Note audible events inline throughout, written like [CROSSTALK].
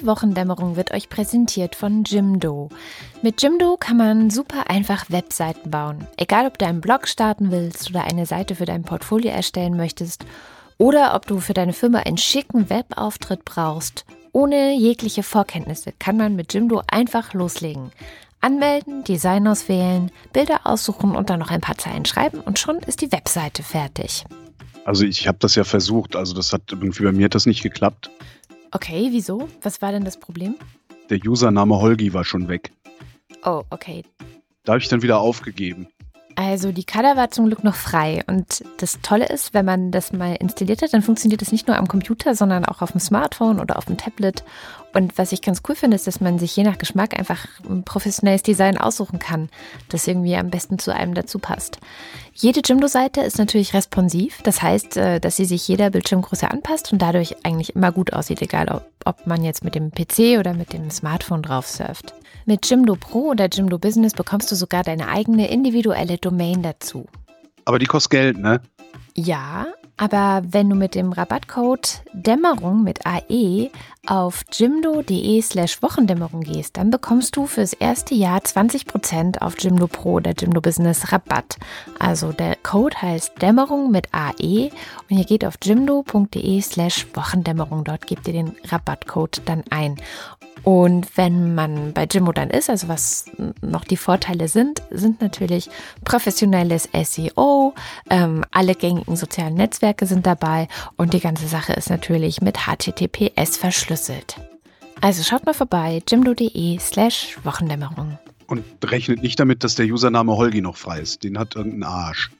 Die Wochendämmerung wird euch präsentiert von Jimdo. Mit Jimdo kann man super einfach Webseiten bauen. Egal, ob du einen Blog starten willst oder eine Seite für dein Portfolio erstellen möchtest oder ob du für deine Firma einen schicken Webauftritt brauchst. Ohne jegliche Vorkenntnisse kann man mit Jimdo einfach loslegen. Anmelden, Design auswählen, Bilder aussuchen und dann noch ein paar Zeilen schreiben und schon ist die Webseite fertig. Also ich habe das ja versucht, also das hat irgendwie bei mir hat das nicht geklappt. Okay, wieso? Was war denn das Problem? Der Username Holgi war schon weg. Oh, okay. Da habe ich dann wieder aufgegeben. Also die Kada war zum Glück noch frei und das Tolle ist, wenn man das mal installiert hat, dann funktioniert das nicht nur am Computer, sondern auch auf dem Smartphone oder auf dem Tablet. Und was ich ganz cool finde, ist, dass man sich je nach Geschmack einfach ein professionelles Design aussuchen kann, das irgendwie am besten zu einem dazu passt. Jede Jimdo-Seite ist natürlich responsiv, das heißt, äh, dass sie sich jeder Bildschirmgröße anpasst und dadurch eigentlich immer gut aussieht, egal ob man jetzt mit dem PC oder mit dem Smartphone drauf surft. Mit Jimdo Pro oder Jimdo Business bekommst du sogar deine eigene individuelle Domain dazu. Aber die kostet Geld, ne? Ja, aber wenn du mit dem Rabattcode Dämmerung mit AE auf jimdo.de slash Wochendämmerung gehst, dann bekommst du fürs erste Jahr 20% auf Jimdo Pro oder Jimdo Business Rabatt. Also der Code heißt Dämmerung mit AE und ihr geht auf jimdo.de slash Wochendämmerung. Dort gebt ihr den Rabattcode dann ein. Und wenn man bei Jimmo dann ist, also was noch die Vorteile sind, sind natürlich professionelles SEO, ähm, alle gängigen sozialen Netzwerke sind dabei und die ganze Sache ist natürlich mit HTTPS verschlüsselt. Also schaut mal vorbei, jimdo.de slash Wochendämmerung. Und rechnet nicht damit, dass der Username Holgi noch frei ist. Den hat irgendein Arsch.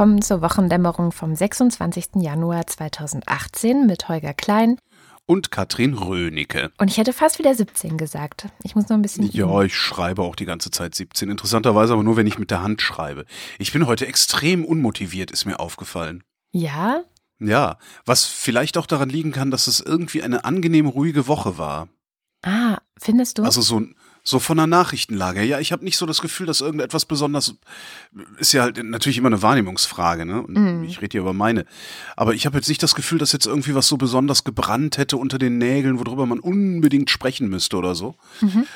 Willkommen zur Wochendämmerung vom 26. Januar 2018 mit Holger Klein und Katrin Rönicke. Und ich hätte fast wieder 17 gesagt. Ich muss noch ein bisschen. Ja, üben. ich schreibe auch die ganze Zeit 17. Interessanterweise aber nur, wenn ich mit der Hand schreibe. Ich bin heute extrem unmotiviert, ist mir aufgefallen. Ja? Ja, was vielleicht auch daran liegen kann, dass es irgendwie eine angenehm ruhige Woche war. Ah, findest du? Also so, so von der Nachrichtenlage. Ja, ich habe nicht so das Gefühl, dass irgendetwas besonders ist ja halt natürlich immer eine Wahrnehmungsfrage, ne? Und mm. ich rede hier über meine. Aber ich habe jetzt nicht das Gefühl, dass jetzt irgendwie was so besonders gebrannt hätte unter den Nägeln, worüber man unbedingt sprechen müsste oder so. Mhm.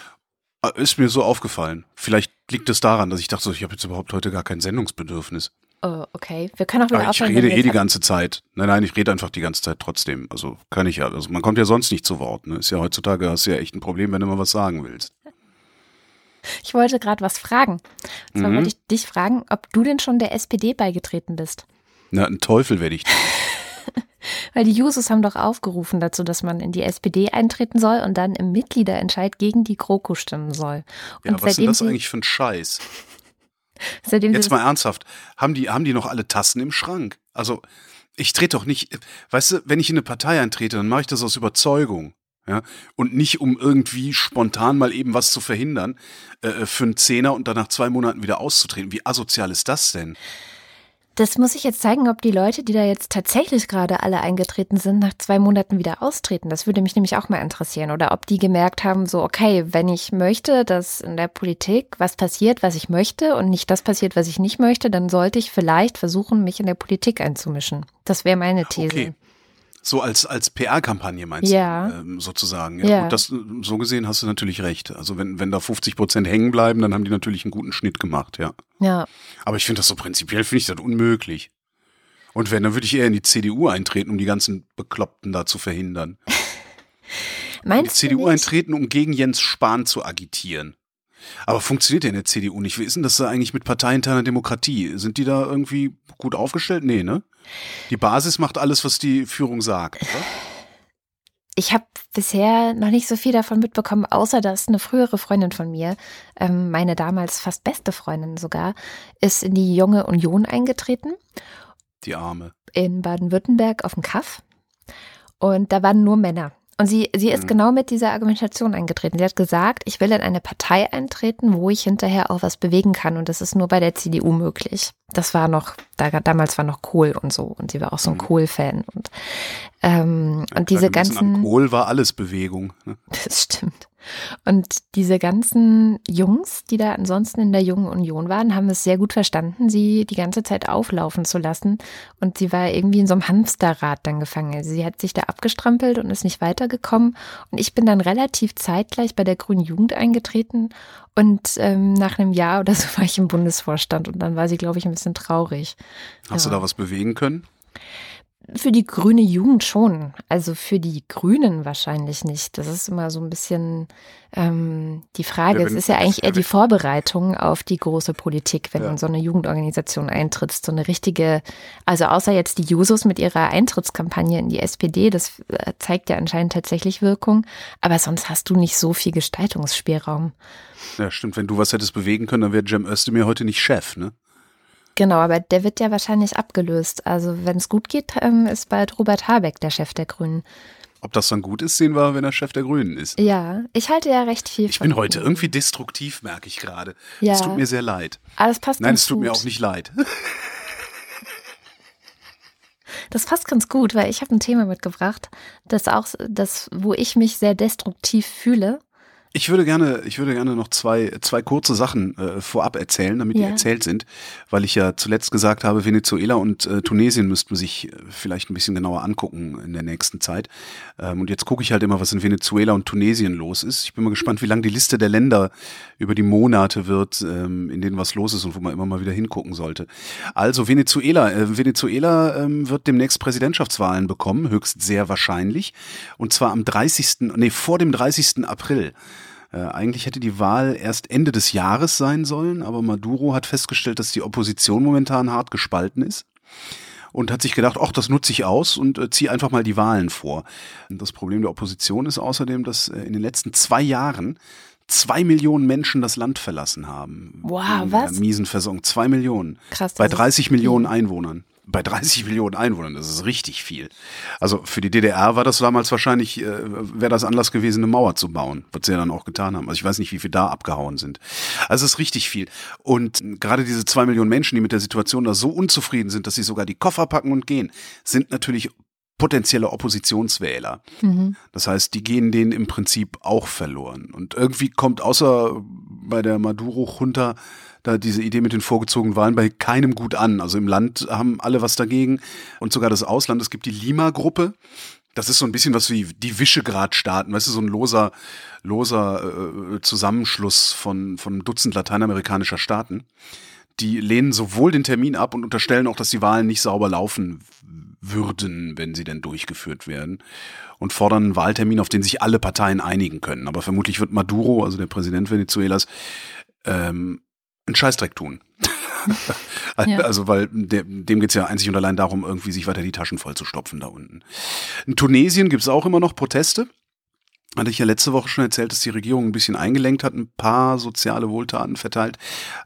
Äh, ist mir so aufgefallen. Vielleicht liegt es daran, dass ich dachte, ich habe jetzt überhaupt heute gar kein Sendungsbedürfnis. Oh, okay. Wir können auch wieder Aber Ich rede eh die ganze Zeit. Nein, nein, ich rede einfach die ganze Zeit trotzdem. Also kann ich ja. Also man kommt ja sonst nicht zu Wort. Ne? Ist ja heutzutage hast du ja echt ein Problem, wenn du mal was sagen willst. Ich wollte gerade was fragen. Und zwar mhm. wollte ich dich fragen, ob du denn schon der SPD beigetreten bist. Na, ein Teufel werde ich. [LAUGHS] Weil die Jusos haben doch aufgerufen dazu, dass man in die SPD eintreten soll und dann im Mitgliederentscheid gegen die GroKo stimmen soll. Und ja, was ist das eigentlich für ein Scheiß? [LAUGHS] Jetzt mal ernsthaft, haben die, haben die noch alle Tassen im Schrank? Also, ich trete doch nicht, weißt du, wenn ich in eine Partei eintrete, dann mache ich das aus Überzeugung. Ja, und nicht um irgendwie spontan mal eben was zu verhindern, äh, äh, für einen Zehner und dann nach zwei Monaten wieder auszutreten. Wie asozial ist das denn? Das muss ich jetzt zeigen, ob die Leute, die da jetzt tatsächlich gerade alle eingetreten sind, nach zwei Monaten wieder austreten. Das würde mich nämlich auch mal interessieren. Oder ob die gemerkt haben, so, okay, wenn ich möchte, dass in der Politik was passiert, was ich möchte und nicht das passiert, was ich nicht möchte, dann sollte ich vielleicht versuchen, mich in der Politik einzumischen. Das wäre meine These. Okay. So als, als PR-Kampagne meinst ja. du, ähm, sozusagen. Ja, ja. Gut, das, so gesehen hast du natürlich recht. Also wenn, wenn da 50 Prozent hängen bleiben, dann haben die natürlich einen guten Schnitt gemacht, ja. Ja. Aber ich finde das so prinzipiell, finde ich das unmöglich. Und wenn, dann würde ich eher in die CDU eintreten, um die ganzen Bekloppten da zu verhindern. [LAUGHS] Meinst in die CDU eintreten, um gegen Jens Spahn zu agitieren. Aber funktioniert ja in der CDU nicht. Wie ist denn das da eigentlich mit parteiinterner Demokratie? Sind die da irgendwie gut aufgestellt? Nee, ne? Die Basis macht alles, was die Führung sagt, oder? Ich habe bisher noch nicht so viel davon mitbekommen, außer dass eine frühere Freundin von mir, ähm, meine damals fast beste Freundin sogar, ist in die Junge Union eingetreten. Die Arme. In Baden-Württemberg auf dem Kaff. Und da waren nur Männer. Und sie, sie ist mhm. genau mit dieser Argumentation eingetreten. Sie hat gesagt, ich will in eine Partei eintreten, wo ich hinterher auch was bewegen kann. Und das ist nur bei der CDU möglich. Das war noch, da, damals war noch Kohl und so. Und sie war auch so ein mhm. Kohl-Fan. Und Ähm, und diese ganzen. An Kohl war alles Bewegung. Ne? [LAUGHS] Das stimmt. Und diese ganzen Jungs, die da ansonsten in der Jungen Union waren, haben es sehr gut verstanden, sie die ganze Zeit auflaufen zu lassen. Und sie war irgendwie in so einem Hamsterrad dann gefangen. Also sie hat sich da abgestrampelt und ist nicht weitergekommen. Und ich bin dann relativ zeitgleich bei der Grünen Jugend eingetreten. Und ähm, nach einem Jahr oder so war ich im Bundesvorstand. Und dann war sie, glaube ich, ein bisschen traurig. Hast ja. du da was bewegen können? Für die grüne Jugend schon. Also für die Grünen wahrscheinlich nicht. Das ist immer so ein bisschen ähm, die Frage. Ja, es ist ja eigentlich eher die Vorbereitung auf die große Politik, wenn ja. in so eine Jugendorganisation eintritt. So eine richtige, also außer jetzt die Jusos mit ihrer Eintrittskampagne in die SPD, das äh, zeigt ja anscheinend tatsächlich Wirkung. Aber sonst hast du nicht so viel Gestaltungsspielraum. Ja, stimmt. Wenn du was hättest bewegen können, dann wäre Cem Özdemir heute nicht Chef, ne? Genau, aber der wird ja wahrscheinlich abgelöst. Also wenn es gut geht, ähm, ist bald Robert Habeck der Chef der Grünen. Ob das dann gut ist, sehen wir, wenn er Chef der Grünen ist. Ja, ich halte ja recht viel Ich bin heute irgendwie destruktiv, merke ich gerade. Ja. Es tut mir sehr leid. Aber das passt Nein, es tut gut. mir auch nicht leid. [LAUGHS] Das passt ganz gut, weil ich habe ein Thema mitgebracht, das auch, das, wo ich mich sehr destruktiv fühle. Ich würde gerne, ich würde gerne noch zwei, zwei kurze Sachen äh, vorab erzählen, damit ja. die erzählt sind, weil ich ja zuletzt gesagt habe, Venezuela und äh, Tunesien müssten sich äh, vielleicht ein bisschen genauer angucken in der nächsten Zeit. Ähm, und jetzt gucke ich halt immer, was in Venezuela und Tunesien los ist. Ich bin mal gespannt, wie lang die Liste der Länder über die Monate wird, ähm, in denen was los ist und wo man immer mal wieder hingucken sollte. Also Venezuela, äh, Venezuela ähm, wird demnächst Präsidentschaftswahlen bekommen, höchst sehr wahrscheinlich, und zwar am 30. nee, vor dem 30. April. Äh, eigentlich hätte die Wahl erst Ende des Jahres sein sollen, aber Maduro hat festgestellt, dass die Opposition momentan hart gespalten ist und hat sich gedacht, ach, das nutze ich aus und äh, ziehe einfach mal die Wahlen vor. Und das Problem der Opposition ist außerdem, dass äh, in den letzten zwei Jahren zwei Millionen Menschen das Land verlassen haben. Wow, was? miesen Versorgung. Zwei Millionen. Krass. Bei 30 Millionen Einwohnern bei 30 Millionen Einwohnern, das ist richtig viel. Also für die DDR war das damals wahrscheinlich, äh, wäre das Anlass gewesen, eine Mauer zu bauen, was sie ja dann auch getan haben. Also ich weiß nicht, wie viel da abgehauen sind. Also es ist richtig viel. Und gerade diese zwei Millionen Menschen, die mit der Situation da so unzufrieden sind, dass sie sogar die Koffer packen und gehen, sind natürlich potenzielle Oppositionswähler. Mhm. Das heißt, die gehen denen im Prinzip auch verloren. Und irgendwie kommt außer bei der Maduro-Junta da diese Idee mit den vorgezogenen Wahlen bei keinem gut an. Also im Land haben alle was dagegen und sogar das Ausland. Es gibt die Lima-Gruppe. Das ist so ein bisschen was wie die Visegrad-Staaten, weißt du, so ein loser, loser äh, Zusammenschluss von, von Dutzend lateinamerikanischer Staaten. Die lehnen sowohl den Termin ab und unterstellen auch, dass die Wahlen nicht sauber laufen würden, wenn sie denn durchgeführt werden. Und fordern einen Wahltermin, auf den sich alle Parteien einigen können. Aber vermutlich wird Maduro, also der Präsident Venezuelas, ähm, einen Scheißdreck tun. [LAUGHS] ja. Also, weil der, dem geht's ja einzig und allein darum, irgendwie sich weiter die Taschen voll zu stopfen da unten. In Tunesien gibt's auch immer noch Proteste. Hatte ich ja letzte Woche schon erzählt, dass die Regierung ein bisschen eingelenkt hat, ein paar soziale Wohltaten verteilt.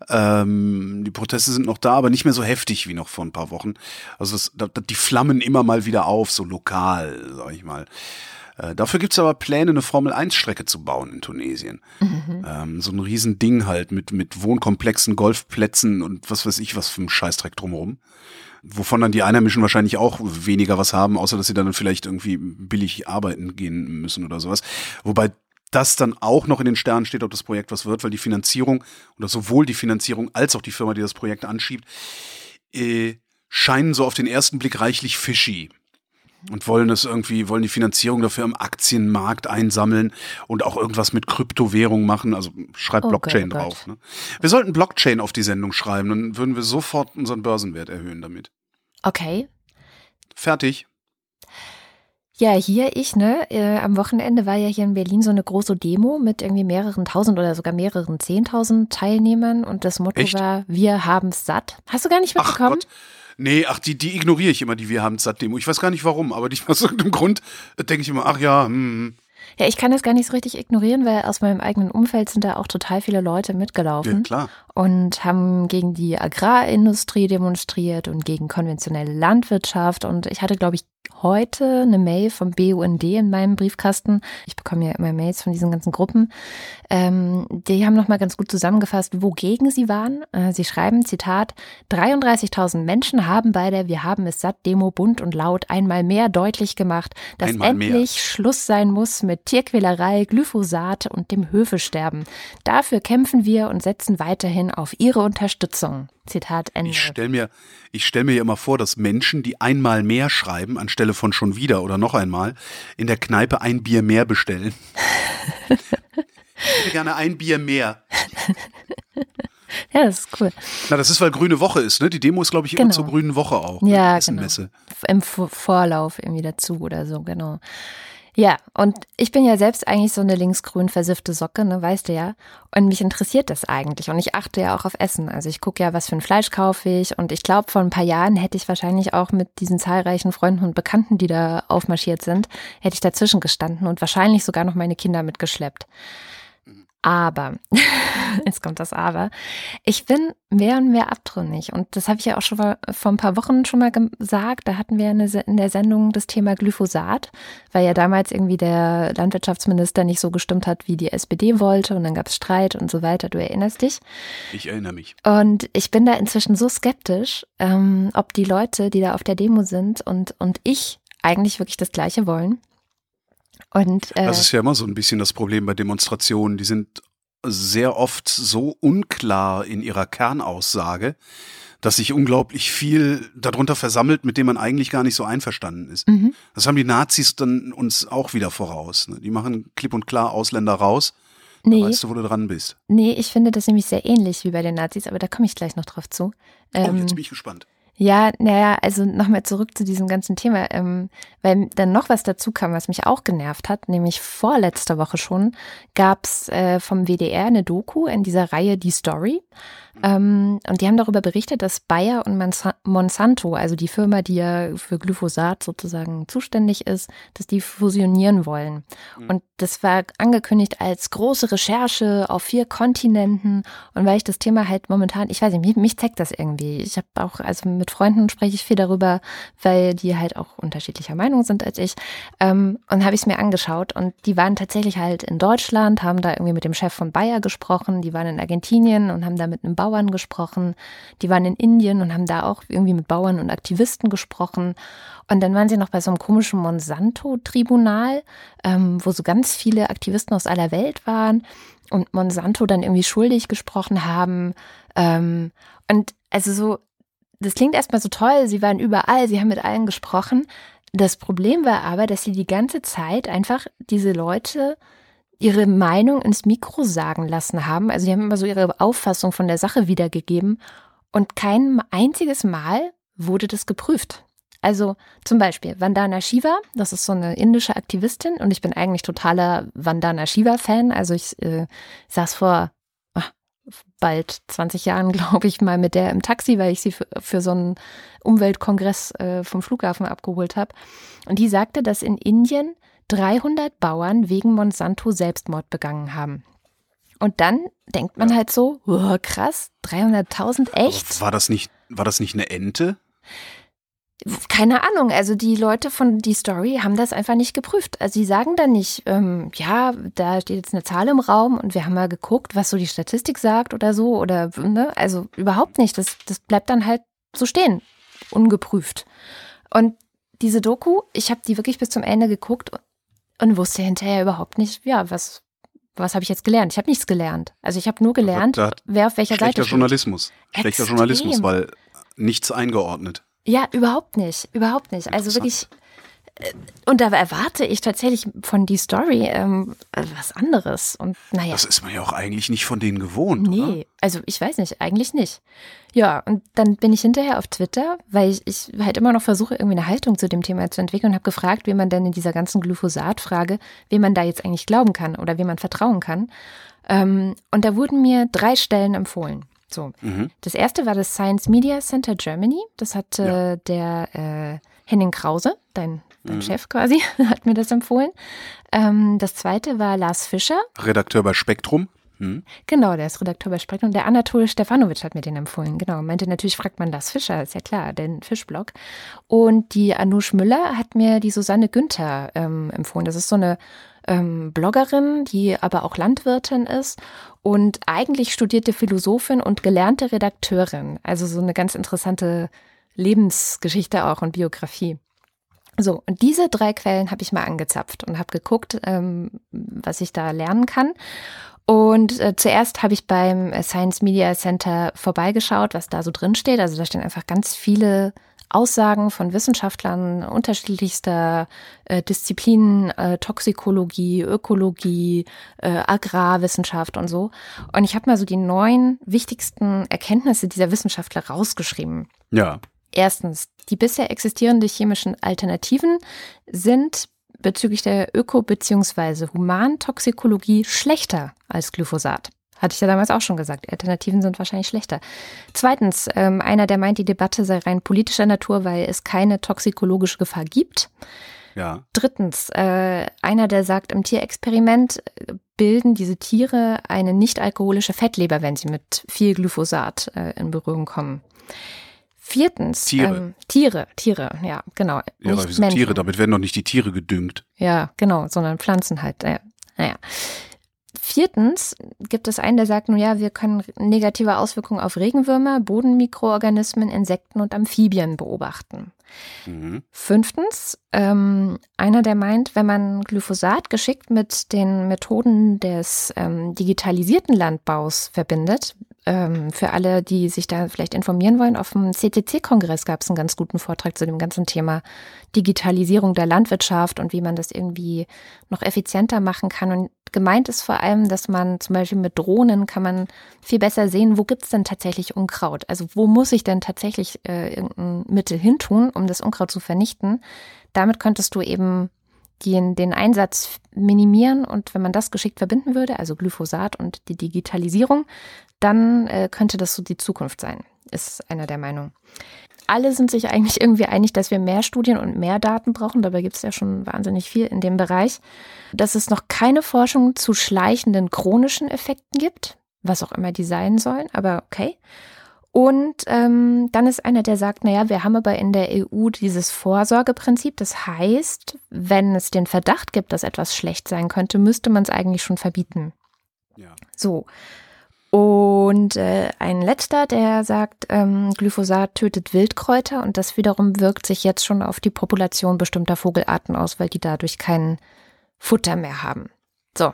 Ähm, die Proteste sind noch da, aber nicht mehr so heftig wie noch vor ein paar Wochen. Also das, das, die flammen immer mal wieder auf, so lokal, sag ich mal. Äh, dafür gibt's aber Pläne, eine Formel-1-Strecke zu bauen in Tunesien. Mhm. Ähm, so ein Riesending halt mit, mit Wohnkomplexen, Golfplätzen und was weiß ich, was für ein Scheißdreck drumherum. Wovon dann die Einheimischen wahrscheinlich auch weniger was haben, außer dass sie dann vielleicht irgendwie billig arbeiten gehen müssen oder sowas. Wobei das dann auch noch in den Sternen steht, ob das Projekt was wird, weil die Finanzierung oder sowohl die Finanzierung als auch die Firma, die das Projekt anschiebt, äh, scheinen so auf den ersten Blick reichlich fishy und wollen es irgendwie, wollen die Finanzierung dafür am Aktienmarkt einsammeln und auch irgendwas mit Kryptowährung machen. Also schreibt oh Blockchain Gott, drauf. Ne? Wir sollten Blockchain auf die Sendung schreiben, dann würden wir sofort unseren Börsenwert erhöhen damit. Okay. Fertig. Ja, hier ich, ne, äh, am Wochenende war ja hier in Berlin so eine große Demo mit irgendwie mehreren tausend oder sogar mehreren zehntausend Teilnehmern und das Motto Echt? war, wir haben's satt. Hast du gar nicht mitbekommen? Ach Gott. Nee, ach, die, die ignoriere ich immer, die Wir haben Satt-Demo. Ich weiß gar nicht warum, aber nicht [LAUGHS] aus irgendeinem Grund denke ich immer, ach ja, hm, hm. Ja, ich kann das gar nicht so richtig ignorieren, weil aus meinem eigenen Umfeld sind da auch total viele Leute mitgelaufen. Ja, klar. Und haben gegen die Agrarindustrie demonstriert und gegen konventionelle Landwirtschaft. Und ich hatte, glaube ich, heute eine Mail vom BUND in meinem Briefkasten. Ich bekomme ja immer Mails von diesen ganzen Gruppen. Ähm, die haben nochmal ganz gut zusammengefasst, wogegen sie waren. Äh, sie schreiben, Zitat, 33.000 Menschen haben bei der Wir haben es satt Demo bunt und laut einmal mehr deutlich gemacht, dass einmal endlich mehr. Schluss sein muss mit Tierquälerei, Glyphosat und dem Höfesterben. Dafür kämpfen wir und setzen weiterhin auf ihre Unterstützung. Zitat Ende. Ich stelle mir, ich stell mir immer vor, dass Menschen, die einmal mehr schreiben, anstelle von schon wieder oder noch einmal, in der Kneipe ein Bier mehr bestellen. [LAUGHS] ich hätte gerne ein Bier mehr. [LAUGHS] Ja, das ist cool. Na, das ist, weil Grüne Woche ist, ne? Die Demo ist, glaube ich, immer genau. zur Grünen Woche auch. Ne? Ja, genau. Im Vorlauf irgendwie dazu oder so, genau. Ja, und ich bin ja selbst eigentlich so eine linksgrün versiffte Socke, ne, weißt du ja. Und mich interessiert das eigentlich. Und ich achte ja auch auf Essen. Also ich gucke ja, was für ein Fleisch kaufe ich. Und ich glaube, vor ein paar Jahren hätte ich wahrscheinlich auch mit diesen zahlreichen Freunden und Bekannten, die da aufmarschiert sind, hätte ich dazwischen gestanden und wahrscheinlich sogar noch meine Kinder mitgeschleppt. Aber, [LAUGHS] jetzt kommt das Aber, ich bin mehr und mehr abtrünnig. Und das habe ich ja auch schon vor ein paar Wochen schon mal gesagt. Da hatten wir in der Sendung das Thema Glyphosat, weil ja damals irgendwie der Landwirtschaftsminister nicht so gestimmt hat, wie die SPD wollte. Und dann gab es Streit und so weiter. Du erinnerst dich? Ich erinnere mich. Und ich bin da inzwischen so skeptisch, ähm, ob die Leute, die da auf der Demo sind und, und ich eigentlich wirklich das Gleiche wollen. Und, äh, das ist ja immer so ein bisschen das Problem bei Demonstrationen. Die sind sehr oft so unklar in ihrer Kernaussage, dass sich unglaublich viel darunter versammelt, mit dem man eigentlich gar nicht so einverstanden ist. Mhm. Das haben die Nazis dann uns auch wieder voraus. Ne? Die machen klipp und klar Ausländer raus. Nee. Weißt du, wo du dran bist. Nee, ich finde das nämlich sehr ähnlich wie bei den Nazis, aber da komme ich gleich noch drauf zu. Oh, jetzt ähm, bin ich gespannt. Ja, naja, also nochmal zurück zu diesem ganzen Thema, ähm, weil dann noch was dazu kam, was mich auch genervt hat, nämlich vorletzte Woche schon gab's äh, vom WDR eine Doku in dieser Reihe Die Story. Ähm, und die haben darüber berichtet, dass Bayer und Monsanto, also die Firma, die ja für Glyphosat sozusagen zuständig ist, dass die fusionieren wollen. Mhm. Und das war angekündigt als große Recherche auf vier Kontinenten. Und weil ich das Thema halt momentan, ich weiß nicht, mich, mich zeigt das irgendwie. Ich habe auch, also mit Freunden spreche ich viel darüber, weil die halt auch unterschiedlicher Meinung sind als ich. Ähm, und habe ich es mir angeschaut. Und die waren tatsächlich halt in Deutschland, haben da irgendwie mit dem Chef von Bayer gesprochen, die waren in Argentinien und haben da mit einem Bauer Bauern gesprochen, die waren in Indien und haben da auch irgendwie mit Bauern und Aktivisten gesprochen. Und dann waren sie noch bei so einem komischen Monsanto-Tribunal, ähm, wo so ganz viele Aktivisten aus aller Welt waren und Monsanto dann irgendwie schuldig gesprochen haben. Ähm, und also so, das klingt erstmal so toll, sie waren überall, sie haben mit allen gesprochen. Das Problem war aber, dass sie die ganze Zeit einfach diese Leute ihre Meinung ins Mikro sagen lassen haben. Also die haben immer so ihre Auffassung von der Sache wiedergegeben und kein einziges Mal wurde das geprüft. Also zum Beispiel Vandana Shiva, das ist so eine indische Aktivistin und ich bin eigentlich totaler Vandana Shiva-Fan. Also ich äh, saß vor ach, bald 20 Jahren, [LAUGHS] glaube ich, mal mit der im Taxi, weil ich sie für, für so einen Umweltkongress äh, vom Flughafen abgeholt habe. Und die sagte, dass in Indien 300 Bauern wegen Monsanto Selbstmord begangen haben. Und dann denkt man ja. halt so, oh, krass, 300.000 echt? war das nicht, war das nicht eine Ente? Keine Ahnung, also die Leute von die Story haben das einfach nicht geprüft. Also sie sagen dann nicht, ähm, ja, da steht jetzt eine Zahl im Raum und wir haben mal geguckt, was so die Statistik sagt oder so oder ne, also überhaupt nicht. Das, das bleibt dann halt so stehen, ungeprüft. Und diese Doku, ich habe die wirklich bis zum Ende geguckt und wusste hinterher überhaupt nicht, ja, was, was habe ich jetzt gelernt? Ich habe nichts gelernt. Also ich habe nur gelernt, wer auf welcher schlechter Seite Journalismus. Extrem. Schlechter Journalismus, weil nichts eingeordnet. Ja, überhaupt nicht. Überhaupt nicht. Also wirklich und da erwarte ich tatsächlich von die Story ähm, was anderes. Und naja. Das ist man ja auch eigentlich nicht von denen gewohnt. Nee, oder? also ich weiß nicht, eigentlich nicht. Ja, und dann bin ich hinterher auf Twitter, weil ich, ich halt immer noch versuche, irgendwie eine Haltung zu dem Thema zu entwickeln und habe gefragt, wie man denn in dieser ganzen Glyphosat-Frage, wie man da jetzt eigentlich glauben kann oder wie man vertrauen kann. Ähm, und da wurden mir drei Stellen empfohlen. So, mhm. das erste war das Science Media Center Germany. Das hatte ja. der äh, Henning Krause, dein dein mhm. Chef quasi, [LAUGHS] hat mir das empfohlen. Ähm, das zweite war Lars Fischer. Redakteur bei Spektrum. Hm? Genau, der ist Redakteur bei Spektrum. Der Anatol Stefanovic hat mir den empfohlen. Genau, meinte natürlich fragt man das Fischer, ist ja klar, den Fischblog. Und die Anush Müller hat mir die Susanne Günther ähm, empfohlen. Das ist so eine ähm, Bloggerin, die aber auch Landwirtin ist und eigentlich studierte Philosophin und gelernte Redakteurin. Also so eine ganz interessante Lebensgeschichte auch und Biografie. So, und diese drei Quellen habe ich mal angezapft und habe geguckt, ähm, was ich da lernen kann. Und äh, zuerst habe ich beim Science Media Center vorbeigeschaut, was da so drin steht. Also da stehen einfach ganz viele Aussagen von Wissenschaftlern unterschiedlichster äh, Disziplinen, äh, Toxikologie, Ökologie, äh, Agrarwissenschaft und so. Und ich habe mal so die neun wichtigsten Erkenntnisse dieser Wissenschaftler rausgeschrieben. Ja. Erstens, die bisher existierenden chemischen Alternativen sind bezüglich der Öko- bzw. Humantoxikologie schlechter als Glyphosat. Hatte ich ja damals auch schon gesagt. Alternativen sind wahrscheinlich schlechter. Zweitens, ähm, einer, der meint, die Debatte sei rein politischer Natur, weil es keine toxikologische Gefahr gibt. Ja. Drittens, äh, einer, der sagt, im Tierexperiment äh, bilden diese Tiere eine nicht alkoholische Fettleber, wenn sie mit viel Glyphosat äh, in Berührung kommen. Viertens, Tiere. Ähm, Tiere, Tiere, ja, genau. Ja, aber wieso Tiere? Damit werden doch nicht die Tiere gedüngt. Ja, genau, sondern Pflanzen halt. Äh, naja. Viertens gibt es einen, der sagt, nun ja, wir können negative Auswirkungen auf Regenwürmer, Bodenmikroorganismen, Insekten und Amphibien beobachten. Mhm. Fünftens, ähm, einer, der meint, wenn man Glyphosat geschickt mit den Methoden des ähm, digitalisierten Landbaus verbindet, ähm, für alle, die sich da vielleicht informieren wollen, auf dem CCC-Kongress gab es einen ganz guten Vortrag zu dem ganzen Thema Digitalisierung der Landwirtschaft und wie man das irgendwie noch effizienter machen kann. Und gemeint ist vor allem, dass man zum Beispiel mit Drohnen kann man viel besser sehen, wo gibt es denn tatsächlich Unkraut? Also wo muss ich denn tatsächlich äh, irgendein Mittel hintun, um das Unkraut zu vernichten? Damit könntest du eben den, den Einsatz minimieren und wenn man das geschickt verbinden würde, also Glyphosat und die Digitalisierung, dann äh, könnte das so die Zukunft sein, ist einer der Meinung. Alle sind sich eigentlich irgendwie einig, dass wir mehr Studien und mehr Daten brauchen. Dabei gibt es ja schon wahnsinnig viel in dem Bereich. Dass es noch keine Forschung zu schleichenden chronischen Effekten gibt, was auch immer die sein sollen, aber okay. Und ähm, dann ist einer, der sagt, naja, wir haben aber in der EU dieses Vorsorgeprinzip. Das heißt, wenn es den Verdacht gibt, dass etwas schlecht sein könnte, müsste man es eigentlich schon verbieten. Ja. So. Und äh, ein letzter, der sagt, ähm, Glyphosat tötet Wildkräuter und das wiederum wirkt sich jetzt schon auf die Population bestimmter Vogelarten aus, weil die dadurch kein Futter mehr haben. So,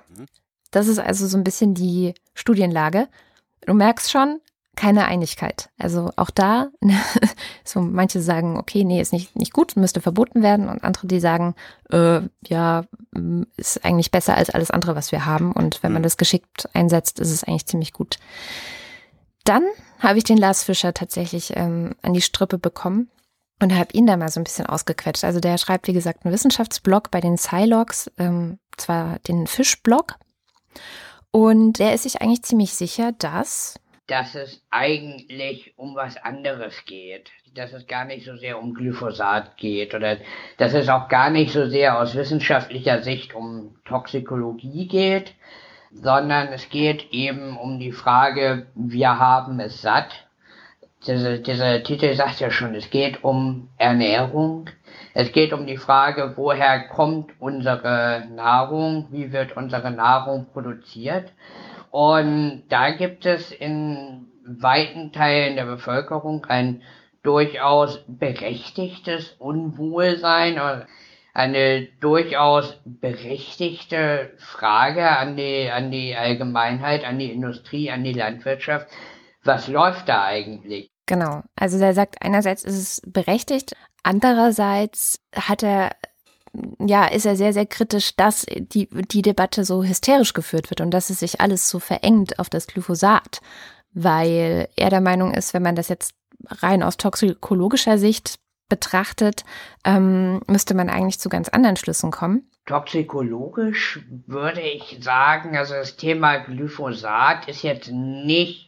das ist also so ein bisschen die Studienlage. Du merkst schon, keine Einigkeit. Also auch da, [LAUGHS] so manche sagen, okay, nee, ist nicht, nicht gut, müsste verboten werden und andere, die sagen, äh, ja, mm, ist eigentlich besser als alles andere, was wir haben und wenn man das geschickt einsetzt, ist es eigentlich ziemlich gut. Dann habe ich den Lars Fischer tatsächlich ähm, an die Strippe bekommen und habe ihn da mal so ein bisschen ausgequetscht. Also der schreibt, wie gesagt, einen Wissenschaftsblog bei den Silogs, ähm, zwar den Fischblog und der ist sich eigentlich ziemlich sicher, dass dass es eigentlich um was anderes geht. Dass es gar nicht so sehr um Glyphosat geht oder dass es auch gar nicht so sehr aus wissenschaftlicher Sicht um Toxikologie geht, sondern es geht eben um die Frage, wir haben es satt. Diese, dieser Titel sagt ja schon, es geht um Ernährung. Es geht um die Frage, woher kommt unsere Nahrung, wie wird unsere Nahrung produziert. Und da gibt es in weiten Teilen der Bevölkerung ein durchaus berechtigtes Unwohlsein oder eine durchaus berechtigte Frage an die, an die Allgemeinheit, an die Industrie, an die Landwirtschaft. Was läuft da eigentlich? Genau. Also er sagt, einerseits ist es berechtigt, andererseits hat er ja, ist er sehr, sehr kritisch, dass die, die Debatte so hysterisch geführt wird und dass es sich alles so verengt auf das Glyphosat, weil er der Meinung ist, wenn man das jetzt rein aus toxikologischer Sicht betrachtet, ähm, müsste man eigentlich zu ganz anderen Schlüssen kommen. Toxikologisch würde ich sagen, also das Thema Glyphosat ist jetzt nicht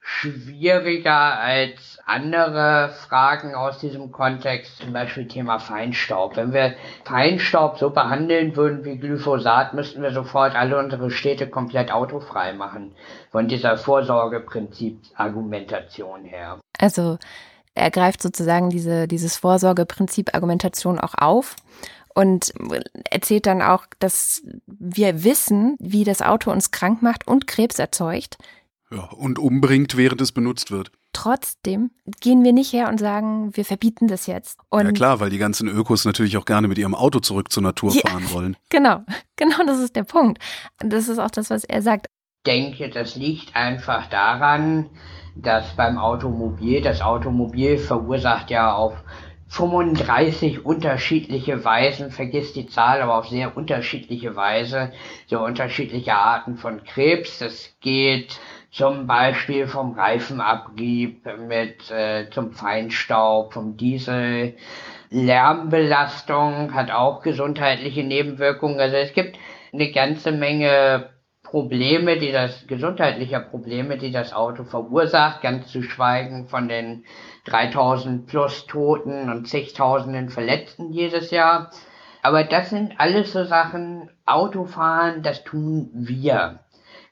schwieriger als andere Fragen aus diesem Kontext, zum Beispiel Thema Feinstaub. Wenn wir Feinstaub so behandeln würden wie Glyphosat, müssten wir sofort alle unsere Städte komplett autofrei machen. Von dieser Vorsorgeprinzip-Argumentation her. Also er greift sozusagen diese, dieses Vorsorgeprinzip-Argumentation auch auf und erzählt dann auch, dass wir wissen, wie das Auto uns krank macht und Krebs erzeugt. Ja, und umbringt, während es benutzt wird. Trotzdem gehen wir nicht her und sagen, wir verbieten das jetzt. Und ja klar, weil die ganzen Ökos natürlich auch gerne mit ihrem Auto zurück zur Natur ja, fahren wollen. [LAUGHS] Genau, genau das ist der Punkt. Das ist auch das, was er sagt. Ich denke, das liegt einfach daran, dass beim Automobil, das Automobil verursacht ja auf 35 unterschiedliche Weisen, vergiss die Zahl, aber auf sehr unterschiedliche Weise, so unterschiedliche Arten von Krebs. Das geht zum Beispiel vom Reifenabrieb mit äh, zum Feinstaub, vom Diesel. Lärmbelastung hat auch gesundheitliche Nebenwirkungen. Also es gibt eine ganze Menge Probleme, die das, gesundheitliche Probleme, die das Auto verursacht, ganz zu schweigen von den 3000 plus Toten und zigtausenden Verletzten jedes Jahr. Aber das sind alles so Sachen, Autofahren, das tun wir.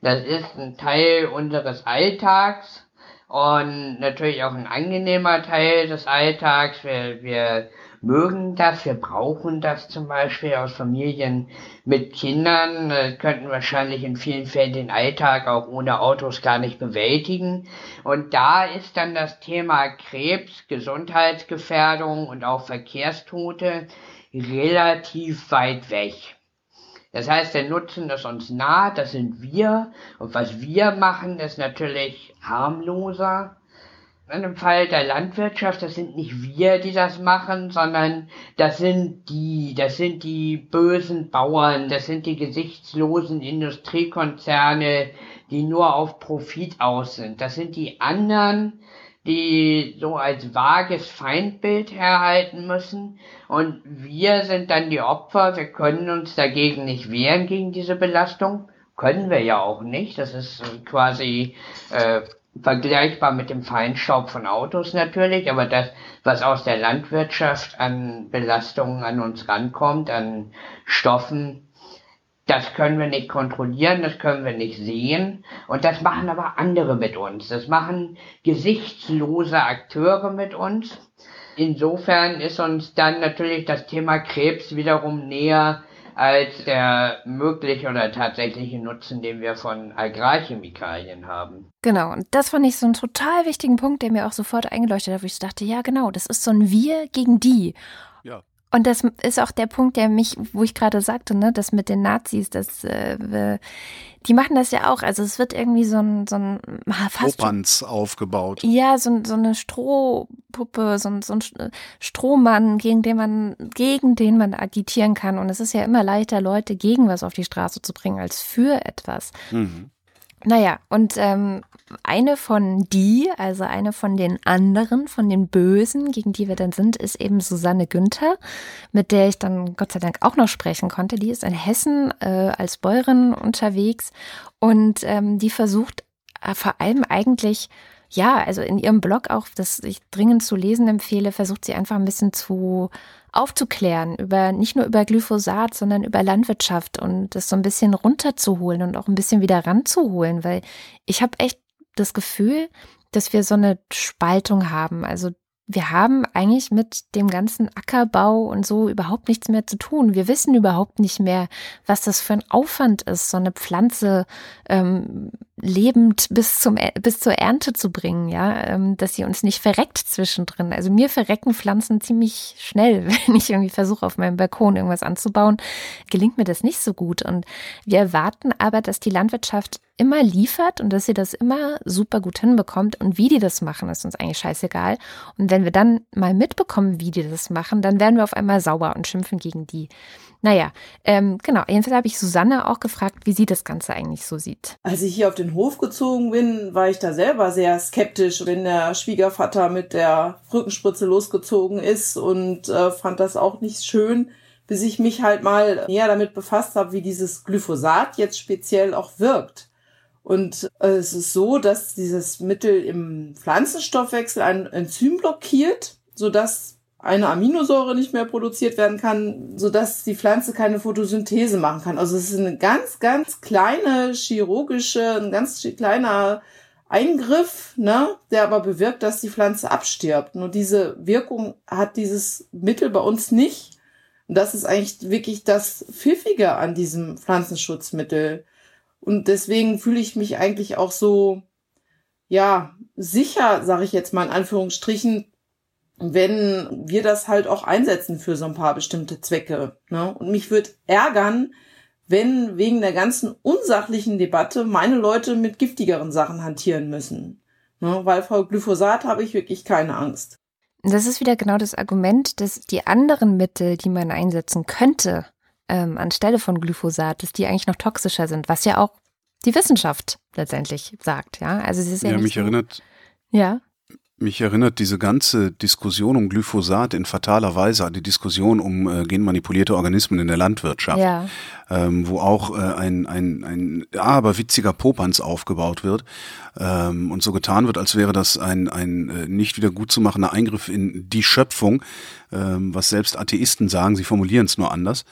Das ist ein Teil unseres Alltags und natürlich auch ein angenehmer Teil des Alltags. Wir, wir mögen das, wir brauchen das zum Beispiel aus Familien mit Kindern, äh, könnten wahrscheinlich in vielen Fällen den Alltag auch ohne Autos gar nicht bewältigen. Und da ist dann das Thema Krebs, Gesundheitsgefährdung und auch Verkehrstote relativ weit weg. Das heißt, der Nutzen ist uns nah, das sind wir. Und was wir machen, ist natürlich harmloser. In dem Fall der Landwirtschaft, das sind nicht wir, die das machen, sondern das sind die, das sind die bösen Bauern, das sind die gesichtslosen Industriekonzerne, die nur auf Profit aus sind. Das sind die anderen, die so als vages Feindbild herhalten müssen. Und wir sind dann die Opfer, wir können uns dagegen nicht wehren gegen diese Belastung. Können wir ja auch nicht. Das ist quasi äh, vergleichbar mit dem Feinstaub von Autos natürlich, aber das, was aus der Landwirtschaft an Belastungen an uns rankommt, an Stoffen, das können wir nicht kontrollieren, das können wir nicht sehen. Und das machen aber andere mit uns. Das machen gesichtslose Akteure mit uns. Insofern ist uns dann natürlich das Thema Krebs wiederum näher als der mögliche oder tatsächliche Nutzen, den wir von Agrarchemikalien haben. Genau, und das fand ich so einen total wichtigen Punkt, der mir auch sofort eingeleuchtet hat, wo ich dachte, ja genau, das ist so ein Wir gegen die. Und das ist auch der Punkt, der mich, wo ich gerade sagte, ne, das mit den Nazis, das, äh, die machen das ja auch. Also es wird irgendwie so ein, so ein fast Opanz aufgebaut. Ja, so, so eine Strohpuppe, so ein, so ein Strohmann, gegen den man, gegen den man agitieren kann. Und es ist ja immer leichter, Leute gegen was auf die Straße zu bringen, als für etwas. Mhm. Naja, und ähm, eine von die, also eine von den anderen, von den Bösen, gegen die wir dann sind, ist eben Susanne Günther, mit der ich dann Gott sei Dank auch noch sprechen konnte. Die ist in Hessen äh, als Bäuerin unterwegs und ähm, die versucht äh, vor allem eigentlich ja, also in ihrem Blog auch, das ich dringend zu lesen empfehle, versucht sie einfach ein bisschen zu aufzuklären über nicht nur über Glyphosat, sondern über Landwirtschaft und das so ein bisschen runterzuholen und auch ein bisschen wieder ranzuholen, weil ich habe echt das Gefühl, dass wir so eine Spaltung haben. Also wir haben eigentlich mit dem ganzen Ackerbau und so überhaupt nichts mehr zu tun. Wir wissen überhaupt nicht mehr, was das für ein Aufwand ist, so eine Pflanze ähm, lebend bis zum bis zur Ernte zu bringen, ja, ähm, dass sie uns nicht verreckt zwischendrin. Also mir verrecken Pflanzen ziemlich schnell, [LAUGHS] wenn ich irgendwie versuche auf meinem Balkon irgendwas anzubauen, gelingt mir das nicht so gut. Und wir erwarten aber, dass die Landwirtschaft immer liefert und dass sie das immer super gut hinbekommt. Und wie die das machen, ist uns eigentlich scheißegal. Und wenn wir dann mal mitbekommen, wie die das machen, dann werden wir auf einmal sauber und schimpfen gegen die. Naja, ähm, genau. Jedenfalls habe ich Susanne auch gefragt, wie sie das Ganze eigentlich so sieht. Als ich hier auf den Hof gezogen bin, war ich da selber sehr skeptisch, wenn der Schwiegervater mit der Rückenspritze losgezogen ist und äh, fand das auch nicht schön, bis ich mich halt mal näher damit befasst habe, wie dieses Glyphosat jetzt speziell auch wirkt. Und äh, es ist so, dass dieses Mittel im Pflanzenstoffwechsel ein Enzym blockiert, sodass eine Aminosäure nicht mehr produziert werden kann, sodass die Pflanze keine Photosynthese machen kann. Also es ist eine ganz, ganz kleine chirurgische, ein ganz kleiner Eingriff, ne, der aber bewirkt, dass die Pflanze abstirbt. Nur diese Wirkung hat dieses Mittel bei uns nicht. Und das ist eigentlich wirklich das Pfiffige an diesem Pflanzenschutzmittel. Und deswegen fühle ich mich eigentlich auch so, ja, sicher, sage ich jetzt mal in Anführungsstrichen, wenn wir das halt auch einsetzen für so ein paar bestimmte Zwecke. Ne? Und mich würde ärgern, wenn wegen der ganzen unsachlichen Debatte meine Leute mit giftigeren Sachen hantieren müssen. Ne? Weil vor Glyphosat habe ich wirklich keine Angst. Das ist wieder genau das Argument, dass die anderen Mittel, die man einsetzen könnte, ähm, anstelle von Glyphosat, dass die eigentlich noch toxischer sind, was ja auch die Wissenschaft letztendlich sagt. Ja, also es ist ja, ja mich so, erinnert Ja, Mich erinnert diese ganze Diskussion um Glyphosat in fataler Weise an die Diskussion um äh, genmanipulierte Organismen in der Landwirtschaft, ja, ähm, wo auch äh, ein, ein, ein ja, aber witziger Popanz aufgebaut wird ähm, und so getan wird, als wäre das ein, ein äh, nicht wieder gut zu machender Eingriff in die Schöpfung, ähm, was selbst Atheisten sagen, sie formulieren es nur anders.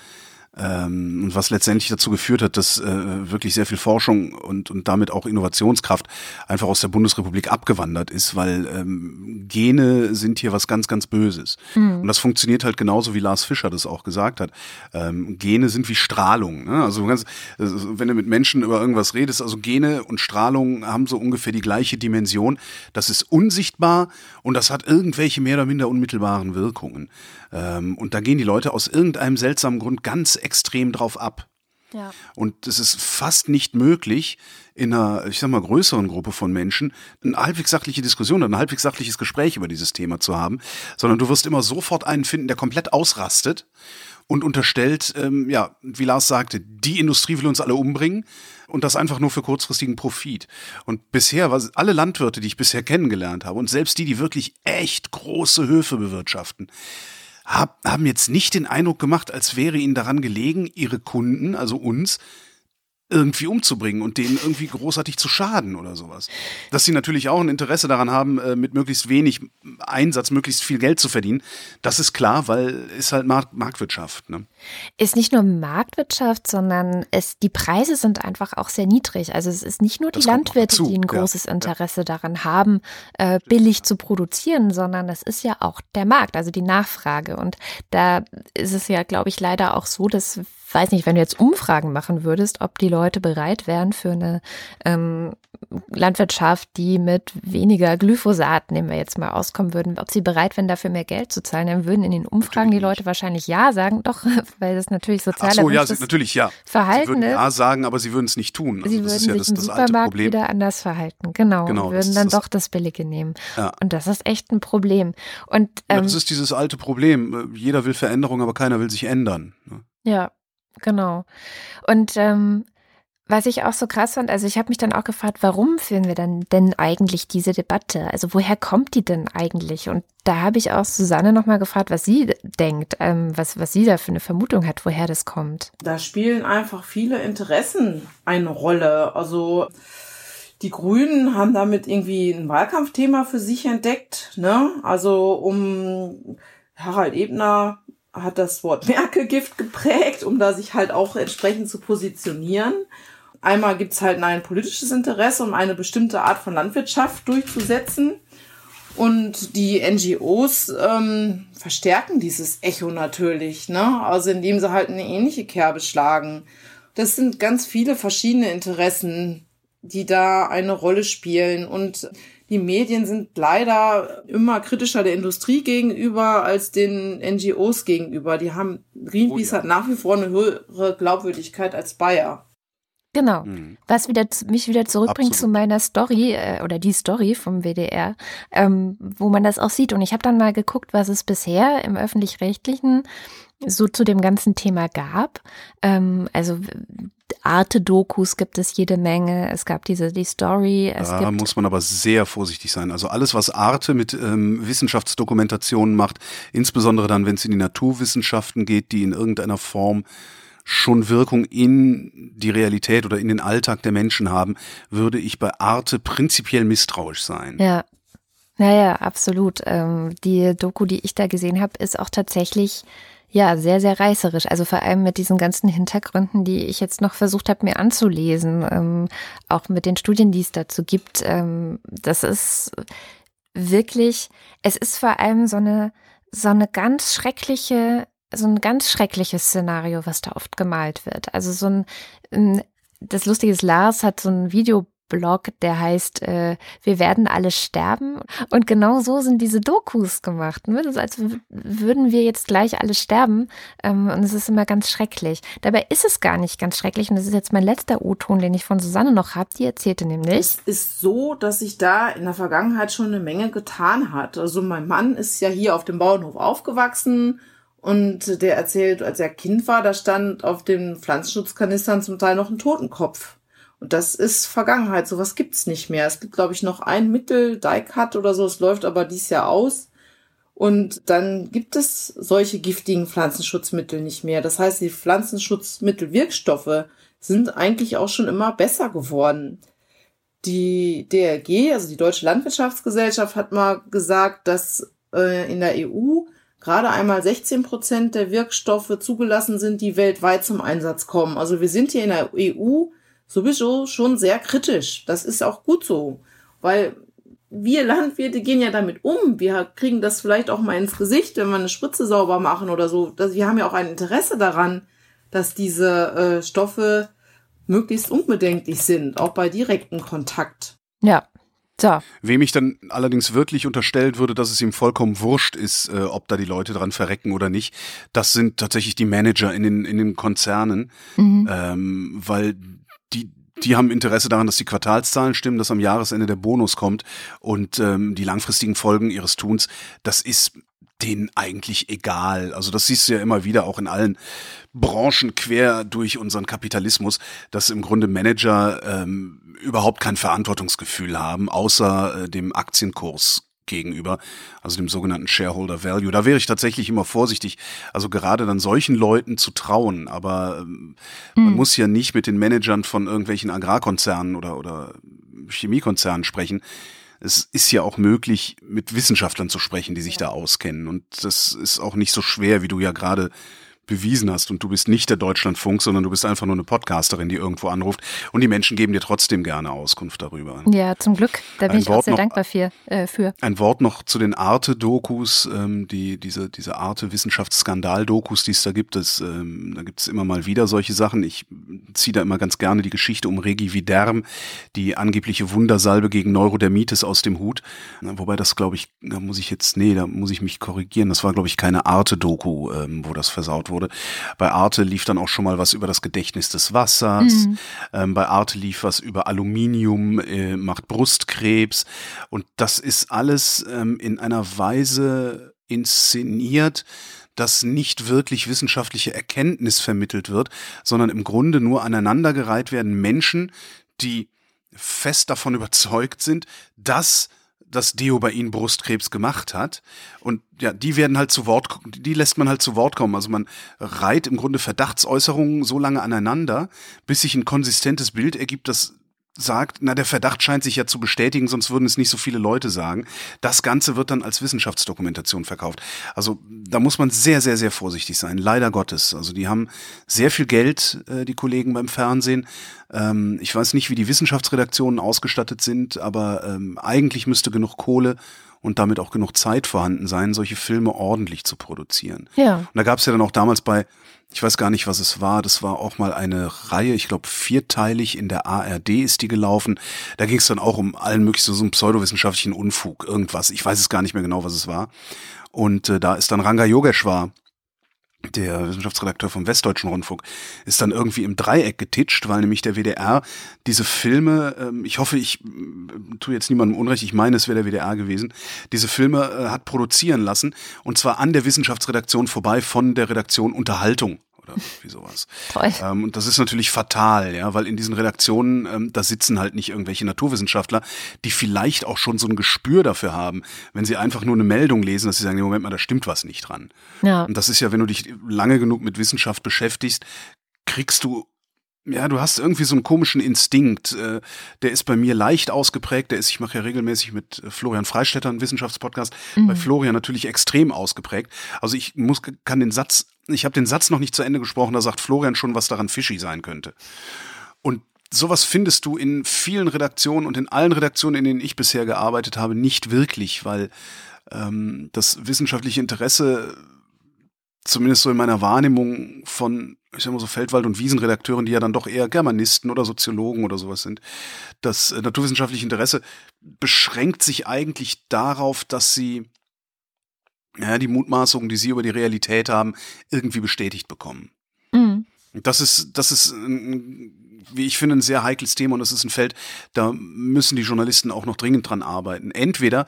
Ähm, und was letztendlich dazu geführt hat, dass äh, wirklich sehr viel Forschung und, und damit auch Innovationskraft einfach aus der Bundesrepublik abgewandert ist, weil ähm, Gene sind hier was ganz, ganz Böses. Und das funktioniert halt genauso, wie Lars Fischer das auch gesagt hat. Ähm, Gene sind wie Strahlung. Ne? Also ganz, also wenn du mit Menschen über irgendwas redest, also Gene und Strahlung haben so ungefähr die gleiche Dimension. Das ist unsichtbar und das hat irgendwelche mehr oder minder unmittelbaren Wirkungen. Ähm, und da gehen die Leute aus irgendeinem seltsamen Grund ganz extrem drauf ab. ja. Und es ist fast nicht möglich, in einer, ich sag mal, größeren Gruppe von Menschen eine halbwegs sachliche Diskussion, ein halbwegs sachliches Gespräch über dieses Thema zu haben, sondern du wirst immer sofort einen finden, der komplett ausrastet und unterstellt, ähm, ja, wie Lars sagte, die Industrie will uns alle umbringen und das einfach nur für kurzfristigen Profit. Und bisher, was alle Landwirte, die ich bisher kennengelernt habe und selbst die, die wirklich echt große Höfe bewirtschaften, hab, haben jetzt nicht den Eindruck gemacht, als wäre ihnen daran gelegen, ihre Kunden, also uns, irgendwie umzubringen und denen irgendwie großartig zu schaden oder sowas. Dass sie natürlich auch ein Interesse daran haben, äh, mit möglichst wenig Einsatz möglichst viel Geld zu verdienen, das ist klar, weil ist halt Markt Marktwirtschaft. Ne? Ist nicht nur Marktwirtschaft, sondern es, die Preise sind einfach auch sehr niedrig. Also es ist nicht nur die Landwirte, die ein ja, großes ja. Interesse daran haben, äh, billig zu produzieren, sondern es ist ja auch der Markt, also die Nachfrage. Und da ist es ja, glaube ich, leider auch so, dass weiß nicht, wenn du jetzt Umfragen machen würdest, ob die Leute bereit wären für eine ähm, Landwirtschaft, die mit weniger Glyphosat, nehmen wir jetzt mal, auskommen würden, ob sie bereit wären, dafür mehr Geld zu zahlen, dann würden in den Umfragen die Natürlich Leute wahrscheinlich ja sagen, doch, [LAUGHS] weil das natürlich sozial so, ja, sie, natürlich ja. Verhalten sie würden ist. ja sagen, aber sie würden es nicht tun. Also Sie das würden ist ja sich das, im das alte Supermarkt Problem. wieder anders verhalten. Genau. Genau, und würden dann doch das Billige nehmen. Ja. Und das ist echt ein Problem. Und Ja, ähm, das ist dieses alte Problem. Jeder will Veränderung, aber keiner will sich ändern. ne? Ja, genau. Und ähm, was ich auch so krass fand, also ich habe mich dann auch gefragt, warum führen wir dann denn eigentlich diese Debatte? Also woher kommt die denn eigentlich? Und da habe ich auch Susanne nochmal gefragt, was sie denkt, ähm, was, was sie da für eine Vermutung hat, woher das kommt. Da spielen einfach viele Interessen eine Rolle. Also die Grünen haben damit irgendwie ein Wahlkampfthema für sich entdeckt. Ne? Also um Harald Ebner hat das Wort Merkel-Gift geprägt, um da sich halt auch entsprechend zu positionieren. Einmal gibt's halt ein politisches Interesse, um eine bestimmte Art von Landwirtschaft durchzusetzen. Und die NGOs ähm, verstärken dieses Echo natürlich, ne? Also indem sie halt eine ähnliche Kerbe schlagen. Das sind ganz viele verschiedene Interessen, die da eine Rolle spielen. Und die Medien sind leider immer kritischer der Industrie gegenüber als den NGOs gegenüber. Die haben, Greenpeace Oh ja. hat nach wie vor eine höhere Glaubwürdigkeit als Bayer. Genau. Mhm. Was wieder, mich wieder zurückbringt Absolut. zu meiner Story äh, oder die Story vom WDR, ähm, wo man das auch sieht. Und ich habe dann mal geguckt, was es bisher im öffentlich-rechtlichen so zu dem ganzen Thema gab. Ähm, also Arte-Dokus gibt es jede Menge. Es gab diese die Story. Es Da muss man aber sehr vorsichtig sein. Also alles, was Arte mit ähm, Wissenschaftsdokumentationen macht, insbesondere dann, wenn es in die Naturwissenschaften geht, die in irgendeiner Form schon Wirkung in die Realität oder in den Alltag der Menschen haben, würde ich bei Arte prinzipiell misstrauisch sein. Ja. Naja, absolut. Ähm, die Doku, die ich da gesehen habe, ist auch tatsächlich ja sehr, sehr reißerisch. Also vor allem mit diesen ganzen Hintergründen, die ich jetzt noch versucht habe, mir anzulesen, ähm, auch mit den Studien, die es dazu gibt. Ähm, das ist wirklich, es ist vor allem so eine, so eine ganz schreckliche so ein ganz schreckliches Szenario, was da oft gemalt wird. Also so ein, das Lustige ist, Lars hat so ein Video Blog, der heißt äh, Wir werden alle sterben. Und genau so sind diese Dokus gemacht. Ne? Ist, als würden wir jetzt gleich alle sterben. Ähm, und es ist immer ganz schrecklich. Dabei ist es gar nicht ganz schrecklich. Und das ist jetzt mein letzter O-Ton, den ich von Susanne noch habe. Die erzählte nämlich. Es ist so, dass sich da in der Vergangenheit schon eine Menge getan hat. Also mein Mann ist ja hier auf dem Bauernhof aufgewachsen. Und der erzählt, als er Kind war, da stand auf den Pflanzenschutzkanistern zum Teil noch ein Totenkopf. Und das ist Vergangenheit. Sowas gibt's nicht mehr. Es gibt, glaube ich, noch ein Mittel, Daikat oder so. Es läuft aber dies Jahr aus. Und dann gibt es solche giftigen Pflanzenschutzmittel nicht mehr. Das heißt, die Pflanzenschutzmittelwirkstoffe sind eigentlich auch schon immer besser geworden. Die DRG, also die Deutsche Landwirtschaftsgesellschaft, hat mal gesagt, dass äh, in der EU gerade einmal 16 Prozent der Wirkstoffe zugelassen sind, die weltweit zum Einsatz kommen. Also wir sind hier in der EU sowieso schon sehr kritisch. Das ist auch gut so, weil wir Landwirte gehen ja damit um. Wir kriegen das vielleicht auch mal ins Gesicht, wenn wir eine Spritze sauber machen oder so. wir haben ja auch ein Interesse daran, dass diese äh, Stoffe möglichst unbedenklich sind, auch bei direktem Kontakt. Ja. So. Wem ich dann allerdings wirklich unterstellt würde, dass es ihm vollkommen wurscht ist, äh, ob da die Leute dran verrecken oder nicht, das sind tatsächlich die Manager in den, in den Konzernen, mhm. ähm, weil die, haben Interesse daran, dass die Quartalszahlen stimmen, dass am Jahresende der Bonus kommt und ähm, die langfristigen Folgen ihres Tuns, das ist denen eigentlich egal. Also das siehst du ja immer wieder auch in allen Branchen quer durch unseren Kapitalismus, dass im Grunde Manager ähm, überhaupt kein Verantwortungsgefühl haben, außer äh, dem Aktienkurs gegenüber, also dem sogenannten Shareholder Value. Da wäre ich tatsächlich immer vorsichtig, also gerade dann solchen Leuten zu trauen. Aber ähm, mhm. man muss ja nicht mit den Managern von irgendwelchen Agrarkonzernen oder, oder Chemiekonzernen sprechen. Es ist ja auch möglich, mit Wissenschaftlern zu sprechen, die sich da auskennen. Und das ist auch nicht so schwer, wie du ja gerade bewiesen hast und du bist nicht der Deutschlandfunk, sondern du bist einfach nur eine Podcasterin, die irgendwo anruft und die Menschen geben dir trotzdem gerne Auskunft darüber. Ja, zum Glück. Da bin ein ich Wort auch sehr noch, dankbar für, äh, für. Ein Wort noch zu den Arte-Dokus, ähm, die, diese, diese Arte-Wissenschaftsskandal-Dokus, die es da gibt. Das, ähm, da gibt es immer mal wieder solche Sachen. Ich ziehe da immer ganz gerne die Geschichte um Regi Viderm, die angebliche Wundersalbe gegen Neurodermitis aus dem Hut. Wobei das, glaube ich, da muss ich jetzt, nee, da muss ich mich korrigieren. Das war, glaube ich, keine Arte-Doku, ähm, wo das versaut wurde wurde. Bei Arte lief dann auch schon mal was über das Gedächtnis des Wassers. Mhm. Ähm, bei Arte lief was über Aluminium, äh, macht Brustkrebs. Und das ist alles ähm, in einer Weise inszeniert, dass nicht wirklich wissenschaftliche Erkenntnis vermittelt wird, sondern im Grunde nur aneinandergereiht werden Menschen, die fest davon überzeugt sind, dass das Deo bei ihnen Brustkrebs gemacht hat. Und ja, die werden halt zu Wort, die lässt man halt zu Wort kommen. Also man reiht im Grunde Verdachtsäußerungen so lange aneinander, bis sich ein konsistentes Bild ergibt, das sagt, na, der Verdacht scheint sich ja zu bestätigen, sonst würden es nicht so viele Leute sagen. Das Ganze wird dann als Wissenschaftsdokumentation verkauft. Also da muss man sehr, sehr, sehr vorsichtig sein, leider Gottes. Also die haben sehr viel Geld, äh, die Kollegen beim Fernsehen. Ähm, ich weiß nicht, wie die Wissenschaftsredaktionen ausgestattet sind, aber ähm, eigentlich müsste genug Kohle und damit auch genug Zeit vorhanden sein, solche Filme ordentlich zu produzieren. Ja. Und da gab es ja dann auch damals bei ich weiß gar nicht, was es war. Das war auch mal eine Reihe, ich glaube vierteilig in der ARD ist die gelaufen. Da ging es dann auch um allen möglichen so einen pseudowissenschaftlichen Unfug, irgendwas. Ich weiß es gar nicht mehr genau, was es war. Und äh, da ist dann Ranga Yogeshwar der Wissenschaftsredakteur vom Westdeutschen Rundfunk, ist dann irgendwie im Dreieck getitscht, weil nämlich der WDR diese Filme, ähm, ich hoffe, ich äh, tue jetzt niemandem Unrecht, ich meine, es wäre der WDR gewesen, diese Filme äh, hat produzieren lassen und zwar an der Wissenschaftsredaktion vorbei von der Redaktion Unterhaltung oder wie sowas. [LAUGHS] Toll. Ähm, und das ist natürlich fatal, ja, weil in diesen Redaktionen, ähm, da sitzen halt nicht irgendwelche Naturwissenschaftler, die vielleicht auch schon so ein Gespür dafür haben, wenn sie einfach nur eine Meldung lesen, dass sie sagen, nee, Moment mal, da stimmt was nicht dran. Ja. Und das ist ja, wenn du dich lange genug mit Wissenschaft beschäftigst, kriegst du ja, du hast irgendwie so einen komischen Instinkt. Äh, der ist bei mir leicht ausgeprägt. Der ist, ich mache ja regelmäßig mit äh, Florian Freistetter einen Wissenschaftspodcast. Mhm. Bei Florian natürlich extrem ausgeprägt. Also ich muss, kann den Satz, ich habe den Satz noch nicht zu Ende gesprochen. Da sagt Florian schon, was daran fishy sein könnte. Und sowas findest du in vielen Redaktionen und in allen Redaktionen, in denen ich bisher gearbeitet habe, nicht wirklich, weil ähm, das wissenschaftliche Interesse zumindest so in meiner Wahrnehmung von, ich sag mal so Feldwald- und Wiesenredakteuren, die ja dann doch eher Germanisten oder Soziologen oder sowas sind, das äh, naturwissenschaftliche Interesse beschränkt sich eigentlich darauf, dass sie ja, die Mutmaßungen, die sie über die Realität haben, irgendwie bestätigt bekommen. Mhm. Das ist, das ist, wie ich finde, ein sehr heikles Thema und das ist ein Feld, da müssen die Journalisten auch noch dringend dran arbeiten. Entweder,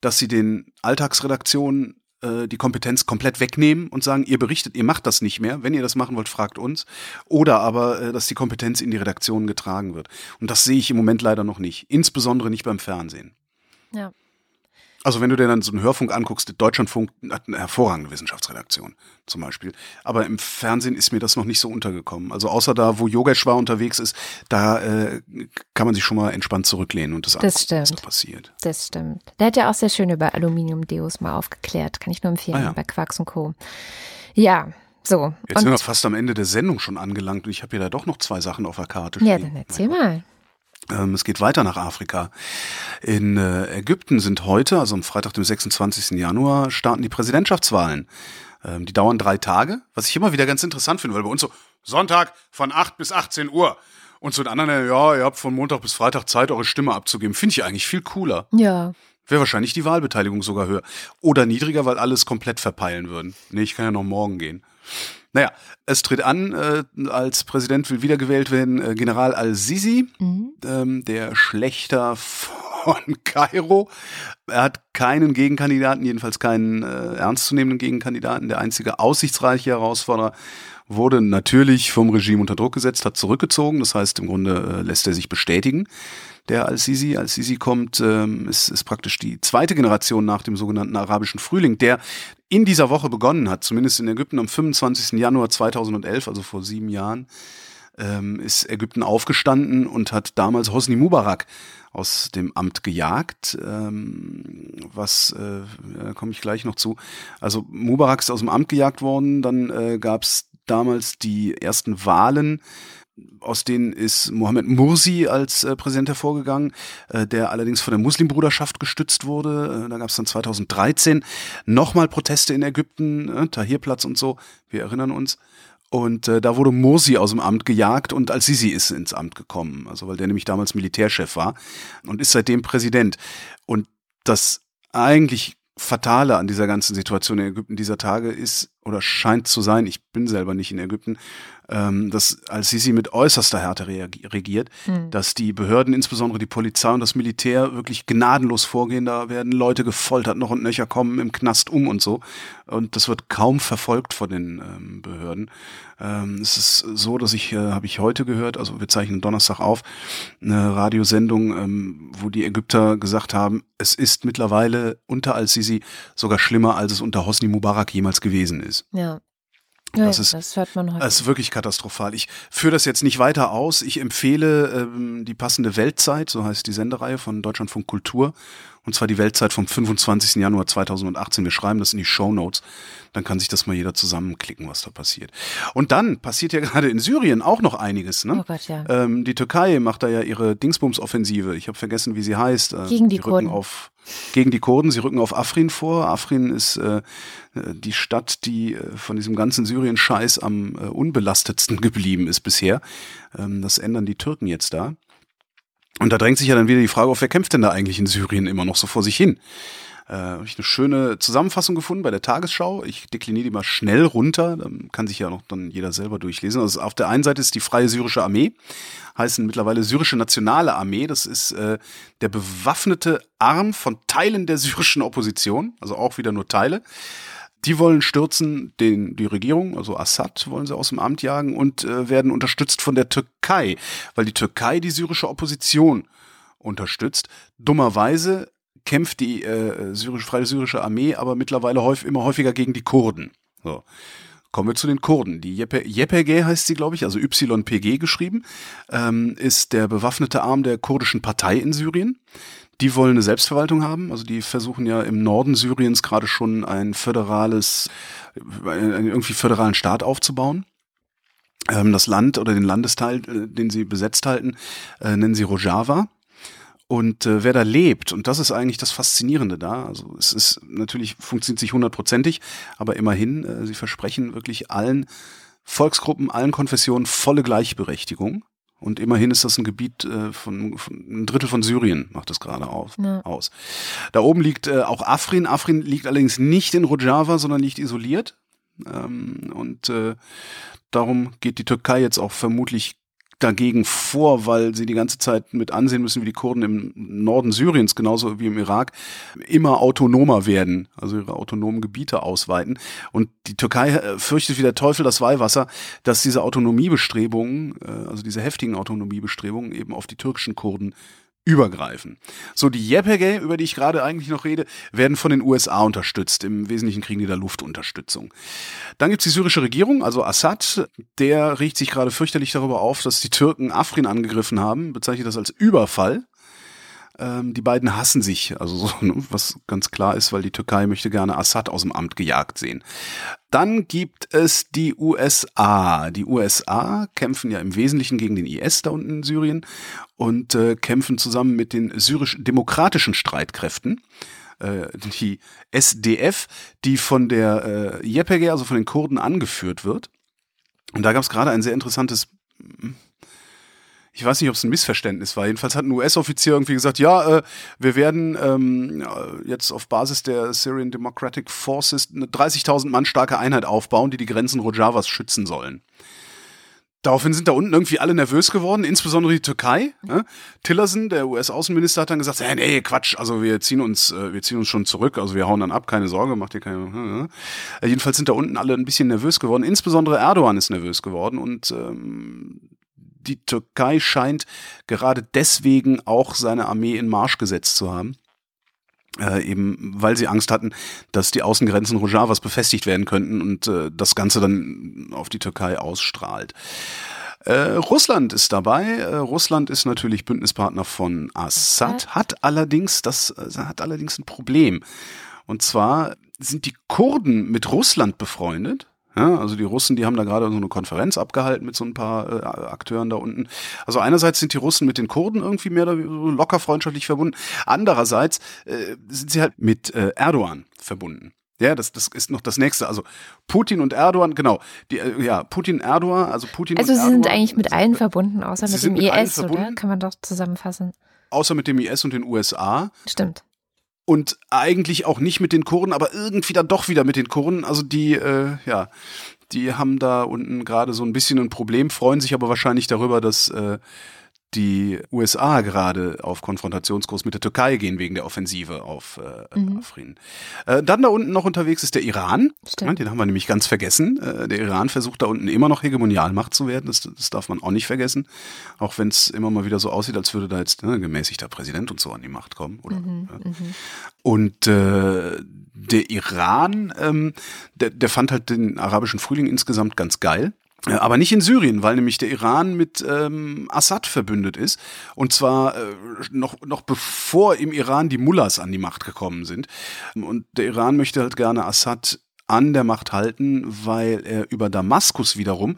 dass sie den Alltagsredaktionen äh, die Kompetenz komplett wegnehmen und sagen, ihr berichtet, ihr macht das nicht mehr. Wenn ihr das machen wollt, fragt uns. Oder aber, äh, dass die Kompetenz in die Redaktionen getragen wird. Und das sehe ich im Moment leider noch nicht. Insbesondere nicht beim Fernsehen. Ja. Also wenn du dir dann so einen Hörfunk anguckst, Deutschlandfunk hat eine hervorragende Wissenschaftsredaktion zum Beispiel. Aber im Fernsehen ist mir das noch nicht so untergekommen. Also außer da, wo Yogesh war unterwegs ist, da äh, kann man sich schon mal entspannt zurücklehnen und das, das angucken, stimmt. was passiert. Das stimmt. Der hat ja auch sehr schön über Aluminium-Deos mal aufgeklärt. Kann ich nur empfehlen, ah, ja. bei Quarks und Co. Ja, so. Jetzt sind wir fast am Ende der Sendung schon angelangt und ich habe hier da doch noch zwei Sachen auf der Karte stehen. Ja, dann erzähl mal. Ähm, es geht weiter nach Afrika. In äh, Ägypten sind heute, also am Freitag, dem 26. Januar, starten die Präsidentschaftswahlen. Ähm, die dauern drei Tage, was ich immer wieder ganz interessant finde, weil bei uns so Sonntag von 8 bis 18 Uhr. Und zu den anderen, ja, ihr habt von Montag bis Freitag Zeit, eure Stimme abzugeben. Finde ich eigentlich viel cooler. Ja. Wäre wahrscheinlich die Wahlbeteiligung sogar höher. Oder niedriger, weil alles komplett verpeilen würden. Nee, ich kann ja noch morgen gehen. Naja, es tritt an, äh, als Präsident will wiedergewählt werden äh, General al-Sisi, mhm. ähm, der Schlechter von [LAUGHS] Kairo. Er hat keinen Gegenkandidaten, jedenfalls keinen äh, ernstzunehmenden Gegenkandidaten. Der einzige aussichtsreiche Herausforderer wurde natürlich vom Regime unter Druck gesetzt, hat zurückgezogen. Das heißt, im Grunde äh, lässt er sich bestätigen der Al-Sisi. Al-Sisi kommt, ähm, ist, ist praktisch die zweite Generation nach dem sogenannten arabischen Frühling, der in dieser Woche begonnen hat, zumindest in Ägypten am 25. Januar 2011, also vor sieben Jahren, ähm, ist Ägypten aufgestanden und hat damals Hosni Mubarak aus dem Amt gejagt, ähm, was, äh, komme ich gleich noch zu. Also Mubarak ist aus dem Amt gejagt worden, dann äh, gab es damals die ersten Wahlen aus denen ist Mohammed Mursi als äh, Präsident hervorgegangen, äh, der allerdings von der Muslimbruderschaft gestützt wurde. Äh, da gab es dann 2013 nochmal Proteste in Ägypten, äh, Tahirplatz und so, wir erinnern uns. Und äh, da wurde Mursi aus dem Amt gejagt und als Sisi ist ins Amt gekommen, also weil der nämlich damals Militärchef war und ist seitdem Präsident. Und das eigentlich Fatale an dieser ganzen Situation in Ägypten dieser Tage ist oder scheint zu sein, ich bin selber nicht in Ägypten, ähm, dass als Sisi mit äußerster Härte reagiert, mhm. dass die Behörden, insbesondere die Polizei und das Militär, wirklich gnadenlos vorgehen. Da werden Leute gefoltert, noch und nöcher kommen im Knast um und so. Und das wird kaum verfolgt von den ähm, Behörden. Ähm, es ist so, dass ich, äh, habe ich heute gehört, also wir zeichnen Donnerstag auf, eine Radiosendung, ähm, wo die Ägypter gesagt haben, es ist mittlerweile unter Al-Sisi sogar schlimmer, als es unter Hosni Mubarak jemals gewesen ist. Ja. Ja, das, ist, das hört man heute. Das ist wirklich katastrophal. Ich führe das jetzt nicht weiter aus. Ich empfehle ähm, die passende Weltzeit, so heißt die Sendereihe von Deutschlandfunk Kultur. Und zwar die Weltzeit vom 25. Januar 2018. Wir schreiben das in die Show Notes. Dann kann sich das mal jeder zusammenklicken, was da passiert. Und dann passiert ja [LAUGHS] gerade in Syrien auch noch einiges. Ne? Oh Gott, ja. Ähm, die Türkei macht da ja ihre Dingsbums-Offensive. Ich habe vergessen, wie sie heißt. Äh, gegen die, die Kurden. Auf, gegen die Kurden. Sie rücken auf Afrin vor. Afrin ist äh, die Stadt, die äh, von diesem ganzen Syrien-Scheiß am äh, unbelastetsten [LAUGHS] geblieben ist bisher. Ähm, das ändern die Türken jetzt da. Und da drängt sich ja dann wieder die Frage auf, wer kämpft denn da eigentlich in Syrien immer noch so vor sich hin? Äh, habe ich eine schöne Zusammenfassung gefunden bei der Tagesschau. Ich dekliniere die mal schnell runter, dann kann sich ja noch dann jeder selber durchlesen. Also auf der einen Seite ist die Freie Syrische Armee, heißen mittlerweile Syrische Nationale Armee. Das ist äh, der bewaffnete Arm von Teilen der syrischen Opposition, also auch wieder nur Teile. Die wollen stürzen den, die Regierung, also Assad wollen sie aus dem Amt jagen und äh, werden unterstützt von der Türkei, weil die Türkei die syrische Opposition unterstützt. Dummerweise kämpft die äh, syrisch, freie syrische Armee aber mittlerweile häufig, immer häufiger gegen die Kurden. So. Kommen wir zu den Kurden. Die YPG heißt sie, glaube ich, also YPG geschrieben, ähm, ist der bewaffnete Arm der kurdischen Partei in Syrien. Die wollen eine Selbstverwaltung haben. Also die versuchen ja im Norden Syriens gerade schon ein föderales, einen irgendwie föderalen Staat aufzubauen. Ähm, das Land oder den Landesteil, äh, den sie besetzt halten, äh, nennen sie Rojava. Und äh, wer da lebt, und das ist eigentlich das Faszinierende da, also es ist natürlich, funktioniert sich hundertprozentig, aber immerhin, äh, sie versprechen wirklich allen Volksgruppen, allen Konfessionen volle Gleichberechtigung. Und immerhin ist das ein Gebiet äh, von, von ein Drittel von Syrien macht das gerade auf, ja. aus. Da oben liegt äh, auch Afrin. Afrin liegt allerdings nicht in Rojava, sondern liegt isoliert. Ähm, und äh, darum geht die Türkei jetzt auch vermutlich dagegen vor, weil sie die ganze Zeit mit ansehen müssen, wie die Kurden im Norden Syriens, genauso wie im Irak, immer autonomer werden, also ihre autonomen Gebiete ausweiten. Und die Türkei äh, fürchtet wie der Teufel das Weihwasser, dass diese Autonomiebestrebungen, äh, also diese heftigen Autonomiebestrebungen eben auf die türkischen Kurden übergreifen. So, die YPG, über die ich gerade eigentlich noch rede, werden von den USA unterstützt. Im Wesentlichen kriegen die da Luftunterstützung. Dann gibt's die syrische Regierung, also Assad, der riecht sich gerade fürchterlich darüber auf, dass die Türken Afrin angegriffen haben, bezeichnet das als Überfall. Ähm, die beiden hassen sich, also so, ne, was ganz klar ist, weil die Türkei möchte gerne Assad aus dem Amt gejagt sehen. Dann gibt es die USA. Die USA kämpfen ja im Wesentlichen gegen den IS da unten in Syrien und äh, kämpfen zusammen mit den syrisch-demokratischen Streitkräften äh, die SDF, die von der äh, YPG, also von den Kurden, angeführt wird. Und da gab es gerade ein sehr interessantes ich weiß nicht, ob es ein Missverständnis war. Jedenfalls hat ein US-Offizier irgendwie gesagt, ja, äh, wir werden ähm, äh, jetzt auf Basis der Syrian Democratic Forces eine 30.000 Mann starke Einheit aufbauen, die die Grenzen Rojavas schützen sollen. Daraufhin sind da unten irgendwie alle nervös geworden, insbesondere die Türkei. Ne? Tillerson, der US-Außenminister, hat dann gesagt, hey, nee, Quatsch, also wir ziehen uns, äh, wir ziehen uns schon zurück, also wir hauen dann ab, keine Sorge, macht ihr keine. Äh, jedenfalls sind da unten alle ein bisschen nervös geworden. Insbesondere Erdogan ist nervös geworden und ähm, die Türkei scheint gerade deswegen auch seine Armee in Marsch gesetzt zu haben. Äh, eben weil sie Angst hatten, dass die Außengrenzen Rojavas befestigt werden könnten und äh, das Ganze dann auf die Türkei ausstrahlt. Äh, Russland ist dabei. Äh, Russland ist natürlich Bündnispartner von Assad, hat allerdings das äh, hat allerdings ein Problem. Und zwar sind die Kurden mit Russland befreundet ja, also die Russen, die haben da gerade so eine Konferenz abgehalten mit so ein paar äh, Akteuren da unten. Also einerseits sind die Russen mit den Kurden irgendwie mehr oder weniger locker freundschaftlich verbunden. Andererseits äh, sind sie halt mit äh, Erdogan verbunden. Ja, das, das ist noch das nächste. Also Putin und Erdogan, genau. Die, äh, ja, Putin, Erdogan, also Putin also und sie Erdogan. sind eigentlich mit allen verbunden, außer mit dem mit IS, oder? Kann man doch zusammenfassen. Außer mit dem IS und den USA. Stimmt und eigentlich auch nicht mit den Kurden, aber irgendwie dann doch wieder mit den Kurden. Also die, äh, ja, die haben da unten gerade so ein bisschen ein Problem, freuen sich aber wahrscheinlich darüber, dass äh, die USA gerade auf Konfrontationskurs mit der Türkei gehen wegen der Offensive auf äh, mhm. Afrin. Äh, dann da unten noch unterwegs ist der Iran. Stimmt. Den haben wir nämlich ganz vergessen. Äh, der Iran versucht da unten immer noch Hegemonialmacht zu werden. Das, das darf man auch nicht vergessen. Auch wenn es immer mal wieder so aussieht, als würde da jetzt ne, gemäßigter Präsident und so an die Macht kommen. Oder, mhm, ja. mhm. Und äh, der Iran, ähm, der, der fand halt den arabischen Frühling insgesamt ganz geil. Äh, aber nicht in Syrien, weil nämlich der Iran mit ähm, Assad verbündet ist. Und zwar äh, noch, noch bevor im Iran die Mullahs an die Macht gekommen sind. Und der Iran möchte halt gerne Assad an der Macht halten, weil er über Damaskus wiederum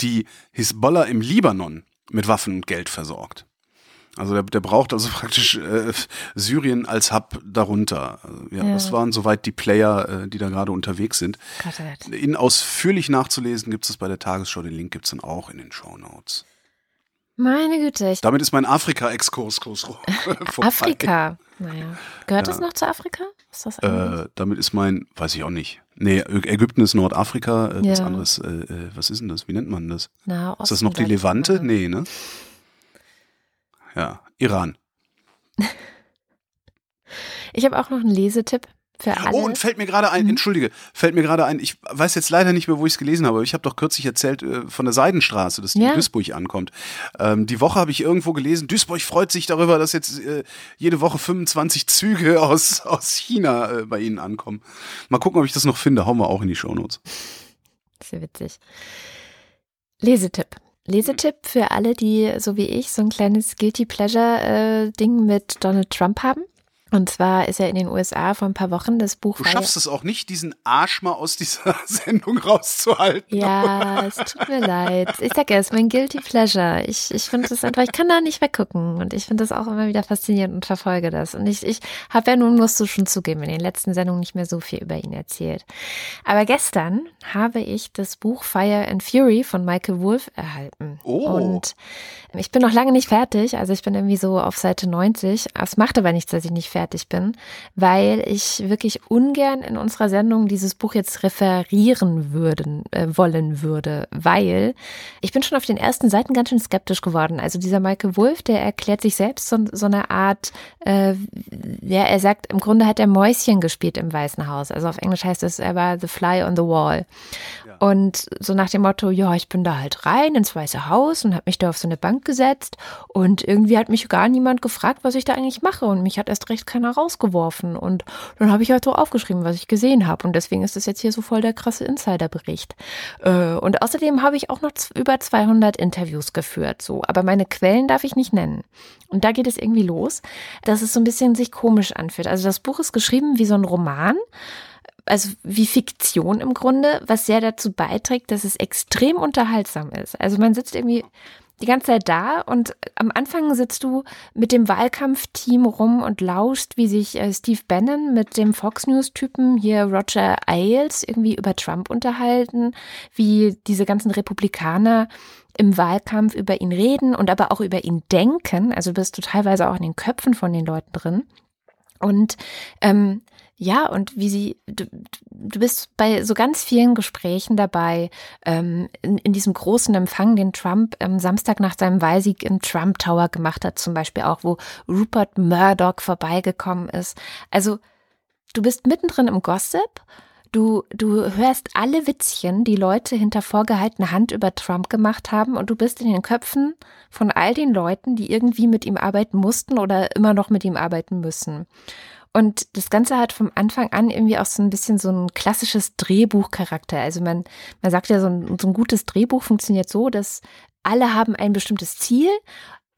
die Hisbollah im Libanon mit Waffen und Geld versorgt. Also der, der braucht also [LAUGHS] praktisch äh, Syrien als Hub darunter. Ja, ja, das waren soweit die Player, äh, die da gerade unterwegs sind. Gott, In ausführlich nachzulesen gibt es bei der Tagesschau. Den Link gibt es dann auch in den Show Notes. Meine Güte. Damit ist mein Afrika-Exkurs [LAUGHS] Afrika. Naja. Gehört ja. das noch zu Afrika? Ist das äh, damit ist mein, weiß ich auch nicht. Nee, Ägypten ist Nordafrika. Äh, ja. Was anderes, äh, äh, was ist denn das? Wie nennt man das? Na, ist das noch die Levante? Nee, ne? Ja, Iran. ich habe auch noch einen Lesetipp für alle. Oh, und fällt mir gerade ein, mhm. entschuldige, fällt mir gerade ein, ich weiß jetzt leider nicht mehr, wo ich es gelesen habe, aber ich habe doch kürzlich erzählt äh, von der Seidenstraße, dass die ja. in Duisburg ankommt. Ähm, die Woche habe ich irgendwo gelesen, Duisburg freut sich darüber, dass jetzt äh, jede Woche 25 Züge [LAUGHS] aus, aus China äh, bei ihnen ankommen. Mal gucken, ob ich das noch finde, hauen wir auch in die Shownotes. Sehr witzig. Lesetipp. Lesetipp für alle, die so wie ich so ein kleines Guilty Pleasure äh, Ding mit Donald Trump haben. Und zwar ist er in den USA vor ein paar Wochen das Buch. Du schaffst es auch nicht, diesen Arsch mal aus dieser [LAUGHS] Sendung rauszuhalten. Ja, es tut mir leid. Ich sag ja, es ist mein Guilty Pleasure. Ich, ich finde das einfach, ich kann da nicht weggucken. Und ich finde das auch immer wieder faszinierend und verfolge das. Und ich, ich habe ja nun, musst du schon zugeben, in den letzten Sendungen nicht mehr so viel über ihn erzählt. Aber gestern habe ich das Buch Fire and Fury von Michael Wolff erhalten. Oh. Und ich bin noch lange nicht fertig. Also ich bin irgendwie so auf Seite 90. Es macht aber nichts, dass ich nicht fertig bin, weil ich wirklich ungern in unserer Sendung dieses Buch jetzt referieren würden, äh, wollen würde, weil ich bin schon auf den ersten Seiten ganz schön skeptisch geworden. Also dieser Michael Wolf, der erklärt sich selbst so, so eine Art, äh, ja, er sagt, im Grunde hat er Mäuschen gespielt im Weißen Haus. Also auf Englisch heißt es, er war the fly on the wall. Und so nach dem Motto, ja, ich bin da halt rein ins Weiße Haus und habe mich da auf so eine Bank gesetzt. Und irgendwie hat mich gar niemand gefragt, was ich da eigentlich mache. Und mich hat erst recht keiner rausgeworfen. Und dann habe ich halt so aufgeschrieben, was ich gesehen habe und deswegen ist das jetzt hier so voll der krasse Insiderbericht. Äh, und außerdem habe ich auch noch über 200 Interviews geführt, so, aber meine Quellen darf ich nicht nennen. Und da geht es irgendwie los, dass es so ein bisschen sich komisch anfühlt. Also das Buch ist geschrieben wie so ein Roman also wie Fiktion im Grunde, was sehr dazu beiträgt, dass es extrem unterhaltsam ist. Also man sitzt irgendwie die ganze Zeit da und am Anfang sitzt du mit dem Wahlkampfteam rum und lauscht, wie sich äh, Steve Bannon mit dem Fox News Typen hier Roger Ailes irgendwie über Trump unterhalten, wie diese ganzen Republikaner im Wahlkampf über ihn reden und aber auch über ihn denken. Also bist du teilweise auch in den Köpfen von den Leuten drin. Und ähm, ja, und wie sie, du, du bist bei so ganz vielen Gesprächen dabei, ähm, in, in diesem großen Empfang, den Trump am Samstag nach seinem Wahlsieg im Trump Tower gemacht hat, zum Beispiel auch, wo Rupert Murdoch vorbeigekommen ist. Also, du bist mittendrin im Gossip. Du, du hörst alle Witzchen, die Leute hinter vorgehaltener Hand über Trump gemacht haben und du bist in den Köpfen von all den Leuten, die irgendwie mit ihm arbeiten mussten oder immer noch mit ihm arbeiten müssen. Und das Ganze hat vom Anfang an irgendwie auch so ein bisschen so ein klassisches Drehbuchcharakter. Also man, man sagt ja, so ein, so ein gutes Drehbuch funktioniert so, dass alle haben ein bestimmtes Ziel,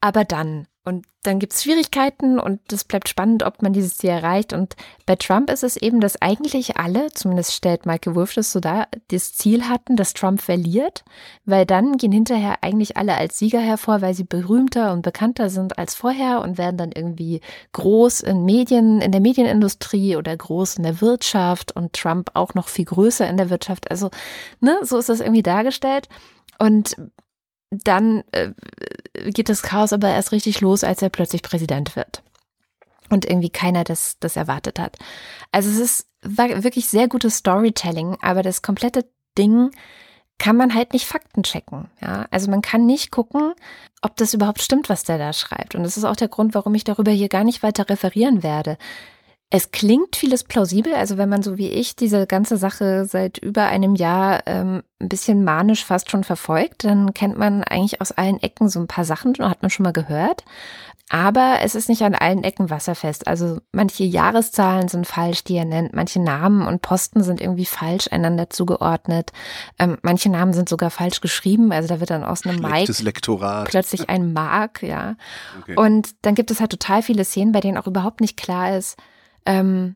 aber dann. Und dann gibt es Schwierigkeiten und es bleibt spannend, ob man dieses Ziel erreicht. Und bei Trump ist es eben, dass eigentlich alle, zumindest stellt Michael Wolff das so dar, das Ziel hatten, dass Trump verliert, weil dann gehen hinterher eigentlich alle als Sieger hervor, weil sie berühmter und bekannter sind als vorher und werden dann irgendwie groß in Medien, in der Medienindustrie oder groß in der Wirtschaft und Trump auch noch viel größer in der Wirtschaft. Also, ne, so ist das irgendwie dargestellt. Und dann äh, geht das Chaos aber erst richtig los, als er plötzlich Präsident wird. Und irgendwie keiner das, das erwartet hat. Also es ist wirklich sehr gutes Storytelling, aber das komplette Ding kann man halt nicht Fakten checken. Ja? Also man kann nicht gucken, ob das überhaupt stimmt, was der da schreibt. Und das ist auch der Grund, warum ich darüber hier gar nicht weiter referieren werde. Es klingt vieles plausibel, also wenn man so wie ich diese ganze Sache seit über einem Jahr ähm, ein bisschen manisch fast schon verfolgt, dann kennt man eigentlich aus allen Ecken so ein paar Sachen, hat man schon mal gehört. Aber es ist nicht an allen Ecken wasserfest. Also manche Jahreszahlen sind falsch, die er nennt. Manche Namen und Posten sind irgendwie falsch einander zugeordnet. Ähm, manche Namen sind sogar falsch geschrieben. Also da wird dann aus einem Mike Lektorat. plötzlich ein Mark, ja. Okay. Und dann gibt es halt total viele Szenen, bei denen auch überhaupt nicht klar ist, ähm,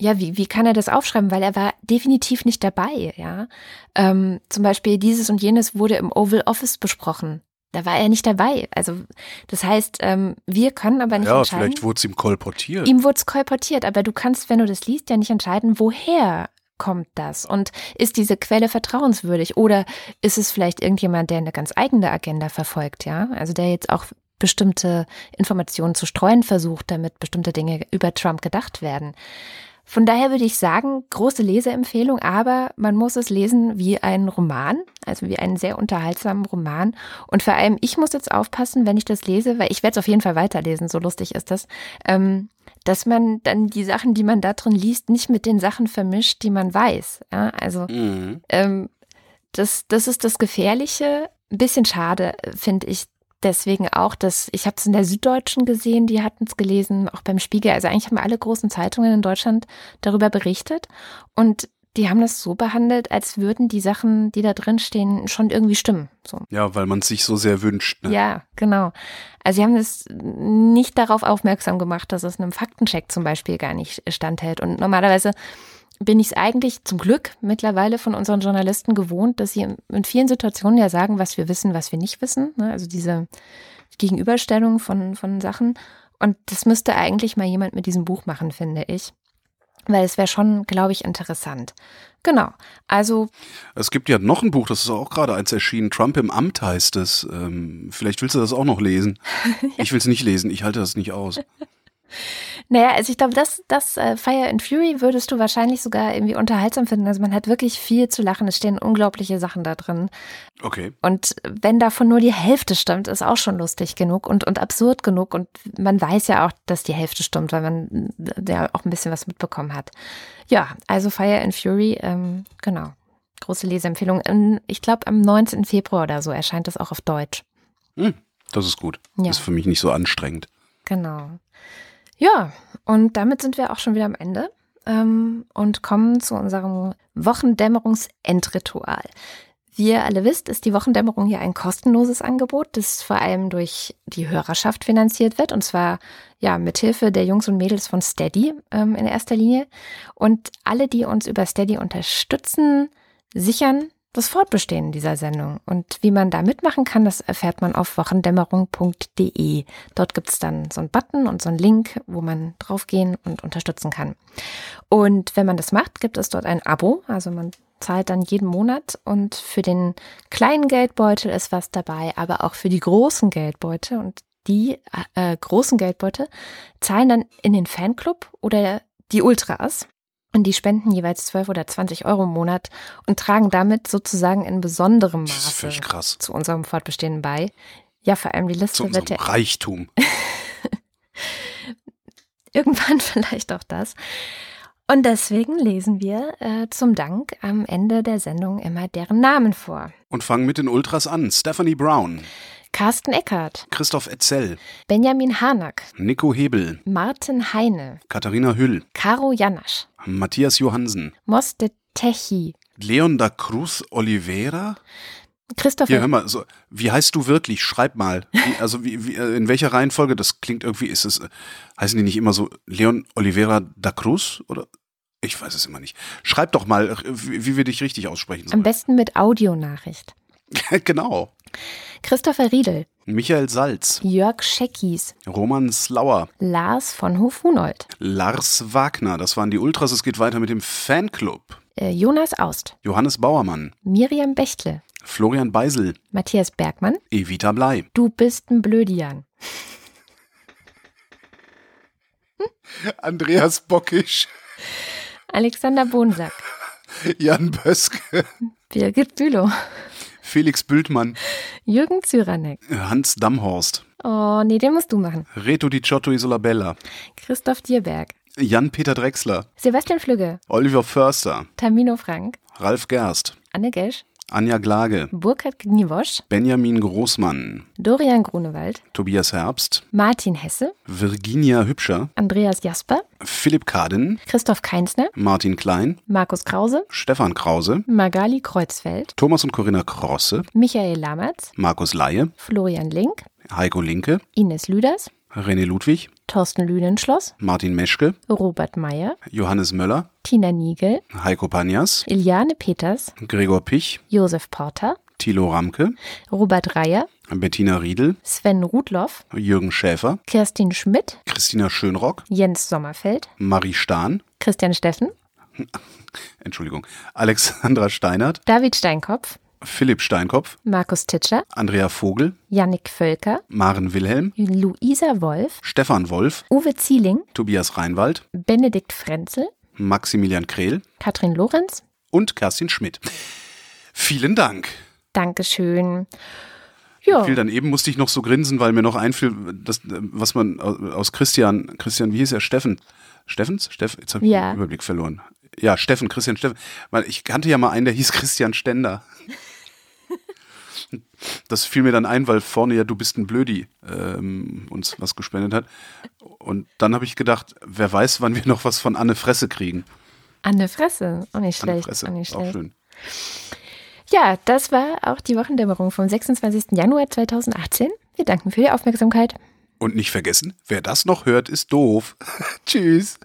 ja, wie, wie kann er das aufschreiben? Weil er war definitiv nicht dabei, ja. Ähm, zum Beispiel dieses und jenes wurde im Oval Office besprochen. Da war er nicht dabei. Also, das heißt, ähm, wir können aber nicht ja, entscheiden. Ja, vielleicht wurde es ihm kolportiert. Ihm wurde es kolportiert, aber du kannst, wenn du das liest, ja nicht entscheiden, woher kommt das? Und ist diese Quelle vertrauenswürdig? Oder ist es vielleicht irgendjemand, der eine ganz eigene Agenda verfolgt, ja? Also der jetzt auch bestimmte Informationen zu streuen versucht, damit bestimmte Dinge über Trump gedacht werden. Von daher würde ich sagen, große Leseempfehlung, aber man muss es lesen wie ein Roman, also wie einen sehr unterhaltsamen Roman. Und vor allem, ich muss jetzt aufpassen, wenn ich das lese, weil ich werde es auf jeden Fall weiterlesen, so lustig ist das, ähm, dass man dann die Sachen, die man da drin liest, nicht mit den Sachen vermischt, die man weiß. Ja, also mhm. ähm, das, das ist das Gefährliche. Ein bisschen schade, finde ich, deswegen auch, dass ich habe es in der Süddeutschen gesehen, die hatten es gelesen, auch beim Spiegel. Also eigentlich haben alle großen Zeitungen in Deutschland darüber berichtet. Und die haben das so behandelt, als würden die Sachen, die da drin stehen, schon irgendwie stimmen. So. Ja, weil man es sich so sehr wünscht. Ne? Ja, genau. Also sie haben es nicht darauf aufmerksam gemacht, dass es einem Faktencheck zum Beispiel gar nicht standhält. Und normalerweise bin ich es eigentlich zum Glück mittlerweile von unseren Journalisten gewohnt, dass sie in vielen Situationen ja sagen, was wir wissen, was wir nicht wissen. Ne? Also diese Gegenüberstellung von, von Sachen. Und das müsste eigentlich mal jemand mit diesem Buch machen, finde ich weil es wäre schon, glaube ich, interessant. Genau. Also. Es gibt ja noch ein Buch, das ist auch gerade eins erschienen. Trump im Amt heißt es. Ähm, vielleicht willst du das auch noch lesen. [LAUGHS] ja. Ich will es nicht lesen. Ich halte das nicht aus. [LAUGHS] Naja, also ich glaube, das, das uh, Fire and Fury würdest du wahrscheinlich sogar irgendwie unterhaltsam finden. Also man hat wirklich viel zu lachen. Es stehen unglaubliche Sachen da drin. Okay. Und wenn davon nur die Hälfte stimmt, ist auch schon lustig genug und, und absurd genug. Und man weiß ja auch, dass die Hälfte stimmt, weil man ja auch ein bisschen was mitbekommen hat. Ja, also Fire and Fury, ähm, genau. Große Leseempfehlung. Ich glaube, am 19. Februar oder so erscheint es auch auf Deutsch. Hm, das ist gut. Ja. Ist für mich nicht so anstrengend. Genau. Ja, und damit sind wir auch schon wieder am Ende ähm, und kommen zu unserem Wochendämmerungsendritual. Wie ihr alle wisst, ist die Wochendämmerung hier ein kostenloses Angebot, das vor allem durch die Hörerschaft finanziert wird und zwar ja mithilfe der Jungs und Mädels von Steady ähm, in erster Linie. Und alle, die uns über Steady unterstützen, sichern das Fortbestehen dieser Sendung. Und wie man da mitmachen kann, das erfährt man auf wochendämmerung.de. Dort gibt es dann so einen Button und so einen Link, wo man draufgehen und unterstützen kann. Und wenn man das macht, gibt es dort ein Abo. Also man zahlt dann jeden Monat und für den kleinen Geldbeutel ist was dabei, aber auch für die großen Geldbeutel und die äh, großen Geldbeutel zahlen dann in den Fanclub oder die Ultras. Und die spenden jeweils 12 oder 20 Euro im Monat und tragen damit sozusagen in besonderem Maße zu unserem Fortbestehen bei. Ja, vor allem die Liste zu wird ja Reichtum. [LAUGHS] Irgendwann [LAUGHS] vielleicht auch das. Und deswegen lesen wir äh, zum Dank am Ende der Sendung immer deren Namen vor. Und fangen mit den Ultras an. Stephanie Brown. Carsten Eckert, Christoph Etzel, Benjamin Harnack, Nico Hebel, Martin Heine, Katharina Hüll, Caro Janasch, Matthias Johansen, Moste Techi, Leon da Cruz Oliveira, Christoph. Ja, hör mal, so, wie heißt du wirklich? Schreib mal. Wie, also wie, wie, äh, in welcher Reihenfolge? Das klingt irgendwie, ist es, heißen die nicht immer so Leon Oliveira da Cruz oder? Ich weiß es immer nicht. Schreib doch mal, wie, wie wir dich richtig aussprechen sollen. Am besten mit Audionachricht. [LAUGHS] genau. Christopher Riedel. Michael Salz. Jörg Scheckis. Roman Slauer. Lars von Hofhunold. Lars Wagner. Das waren die Ultras. Es geht weiter mit dem Fanclub. Äh, Jonas Aust. Johannes Bauermann. Miriam Bechtle. Florian Beisel. Matthias Bergmann. Evita Blei. Du bist ein Blödian. [LAUGHS] Andreas Bockisch. Alexander Bonsack. [LAUGHS] Jan Böske. Birgit Bülow. Felix Bültmann. Jürgen Zyranek. Hans Damhorst. Oh, nee, den musst du machen. Reto Di Ciotto Isolabella. Christoph Dierberg. Jan-Peter Drexler. Sebastian Flügge. Oliver Förster. Tamino Frank. Ralf Gerst. Anne Gesch. Anja Glage. Burkhard Gniwosch. Benjamin Großmann. Dorian Grunewald. Tobias Herbst. Martin Hesse. Virginia Hübscher. Andreas Jasper. Philipp Kaden. Christoph Keinsner. Martin Klein. Markus Krause. Stefan Krause. Magali Kreuzfeld. Thomas und Corinna Krosse. Michael Lammertz. Markus Laie. Florian Link. Heiko Linke. Ines Lüders. René Ludwig. Thorsten Lüdenschloss, Martin Meschke, Robert Meyer, Johannes Möller, Tina Niegel, Heiko Panias, Iliane Peters, Gregor Pich, Josef Porter, Thilo Ramke, Robert Reier, Bettina Riedel, Sven Rudloff, Jürgen Schäfer, Kerstin Schmidt, Christina Schönrock, Jens Sommerfeld, Marie Stahn, Christian Steffen, [LAUGHS] Entschuldigung, Alexandra Steinert, David Steinkopf, Philipp Steinkopf, Markus Titscher, Andrea Vogel, Jannik Völker, Maren Wilhelm, Luisa Wolf, Stefan Wolf, Uwe Zieling, Tobias Reinwald, Benedikt Frenzel, Maximilian Krehl, Katrin Lorenz und Kerstin Schmidt. Vielen Dank. Dankeschön. Ja. Viel dann eben musste ich noch so grinsen, weil mir noch einfiel, das, was man aus Christian, Christian, wie hieß er, Steffen? Steffens? Steff, jetzt habe ich ja. den Überblick verloren. Ja, Steffen, Christian Steffen. Weil ich kannte ja mal einen, der hieß Christian Stender. Das fiel mir dann ein, weil vorne ja du bist ein Blödi ähm, uns was gespendet hat. Und dann habe ich gedacht, wer weiß, wann wir noch was von Anne Fresse kriegen. An der Fresse. Auch nicht schlecht. Fresse. Auch nicht Auch schlecht. schön. Ja, das war auch die Wochendämmerung vom 26. Januar 2018. Wir danken für die Aufmerksamkeit. Und nicht vergessen, wer das noch hört, ist doof. [LAUGHS] Tschüss.